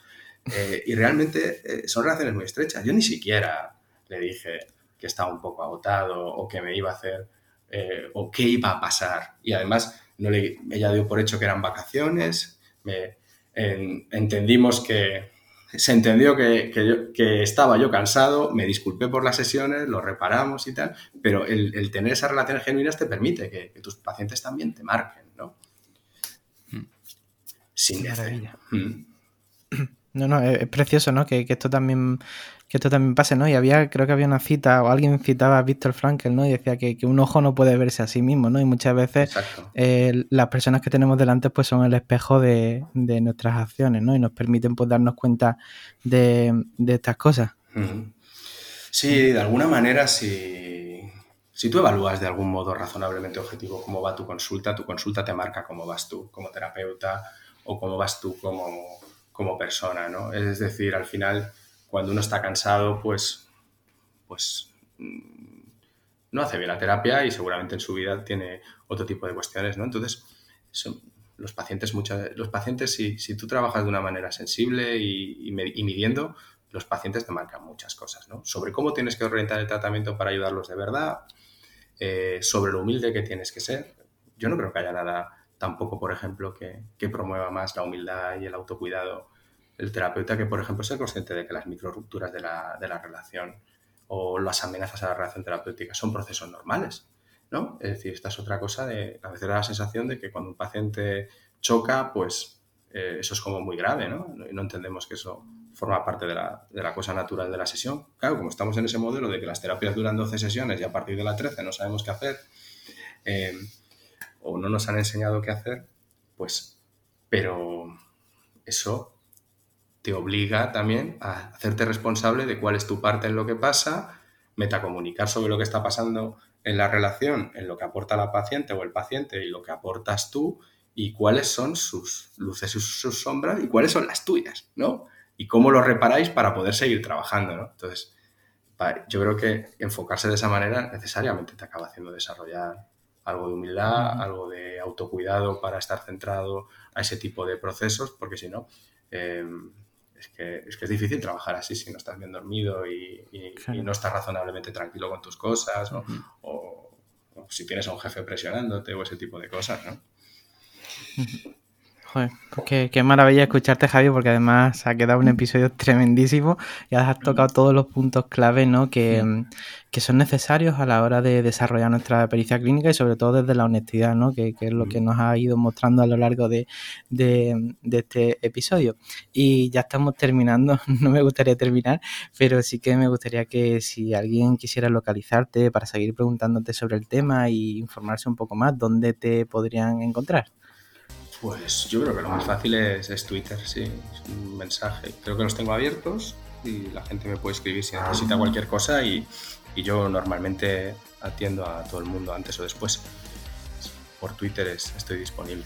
Eh, y realmente eh, son relaciones muy estrechas. Yo ni siquiera le dije que estaba un poco agotado o que me iba a hacer o qué iba a pasar. Y además, no le, ella dio por hecho que eran vacaciones, entendimos que se entendió que, que, estaba yo cansado, me disculpé por las sesiones, lo reparamos y tal, pero el, tener esas relaciones genuinas te permite que, tus pacientes también te marquen. Sin maravilla. Mm. [clears throat] No, no, es, precioso, ¿no? Que, que, esto también que esto también pase, ¿no? Y había, creo que había una cita, o alguien citaba a Víctor Frankel, ¿no? Y decía que, un ojo no puede verse a sí mismo, ¿no? Y muchas veces eh, las personas que tenemos delante pues son el espejo de, nuestras acciones, ¿no? Y nos permiten pues darnos cuenta de, estas cosas. Sí, de alguna manera, si, si tú evalúas de algún modo razonablemente objetivo cómo va tu consulta, tu consulta te marca cómo vas tú como terapeuta o cómo vas tú como, como persona, ¿no? Es decir, al final cuando uno está cansado, pues, pues mm, no hace bien la terapia y seguramente en su vida tiene otro tipo de cuestiones, ¿no? Entonces, los pacientes, muchas, los pacientes si, si, tú trabajas de una manera sensible y, midiendo, los pacientes te marcan muchas cosas, ¿no? Sobre cómo tienes que orientar el tratamiento para ayudarlos de verdad, eh, sobre lo humilde que tienes que ser. Yo no creo que haya nada tampoco, por ejemplo, que, que promueva más la humildad y el autocuidado el terapeuta que, por ejemplo, sea consciente de que las microrupturas de la, de la relación o las amenazas a la relación terapéutica son procesos normales, ¿no? Es decir, esta es otra cosa de, a veces da la sensación de que cuando un paciente choca, pues eh, eso es como muy grave, ¿no? Y no entendemos que eso forma parte de la, de la, cosa natural de la sesión. Claro, como estamos en ese modelo de que las terapias duran 12 sesiones y a partir de la 13 no sabemos qué hacer, eh, o no nos han enseñado qué hacer, pues, pero eso te obliga también a hacerte responsable de cuál es tu parte en lo que pasa, metacomunicar sobre lo que está pasando en la relación, en lo que aporta la paciente o el paciente y lo que aportas tú y cuáles son sus luces y sus sombras y cuáles son las tuyas, ¿no? Y cómo lo reparáis para poder seguir trabajando, ¿no? Entonces, yo creo que enfocarse de esa manera necesariamente te acaba haciendo desarrollar algo de humildad, algo de autocuidado para estar centrado a ese tipo de procesos, porque si no, em, es que, es que es difícil trabajar así si no estás bien dormido y, no estás razonablemente tranquilo con tus cosas o, si tienes a un jefe presionándote o ese tipo de cosas, ¿no? [laughs] Joder, pues qué, maravilla escucharte, Javi, porque además ha quedado un episodio [laughs] tremendísimo y has tocado todos los puntos clave ¿no? que, son necesarios a la hora de desarrollar nuestra pericia clínica y sobre todo desde la honestidad, ¿no? que, es lo que nos ha ido mostrando a lo largo de, este episodio. Y ya estamos terminando, [laughs] no me gustaría terminar, pero sí que me gustaría que si alguien quisiera localizarte para seguir preguntándote sobre el tema y informarse un poco más, ¿dónde te podrían encontrar? Pues yo creo que lo más fácil es, Twitter, sí, es un mensaje. Creo que los tengo abiertos y la gente me puede escribir si necesita cualquier cosa y, yo normalmente atiendo a todo el mundo antes o después. Por Twitter estoy disponible.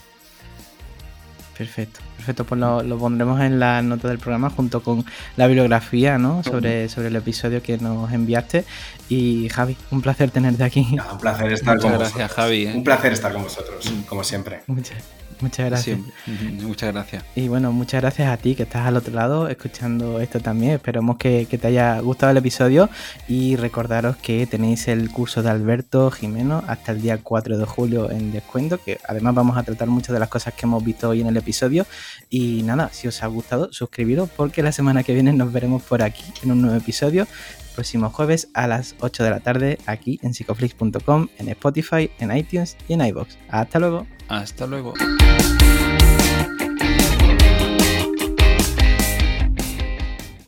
Perfecto, perfecto. Pues lo, pondremos en la nota del programa junto con la bibliografía ¿no? sobre, sobre el episodio que nos enviaste. Y Javi, un placer tenerte aquí. un placer estar con gracias, Javi. ¿eh? Un placer estar con vosotros, como siempre. Muchas Muchas gracias. muchas gracias. Y bueno, muchas gracias a ti que estás al otro lado escuchando esto también. Esperamos que, te haya gustado el episodio y recordaros que tenéis el curso de Alberto Jimeno hasta el día 4 de julio en descuento, que además vamos a tratar muchas de las cosas que hemos visto hoy en el episodio. Y nada, si os ha gustado, suscribiros porque la semana que viene nos veremos por aquí en un nuevo episodio próximo jueves a las 8 de la tarde aquí en psicoflix.com, en Spotify, en iTunes y en iBox. Hasta luego. Hasta luego.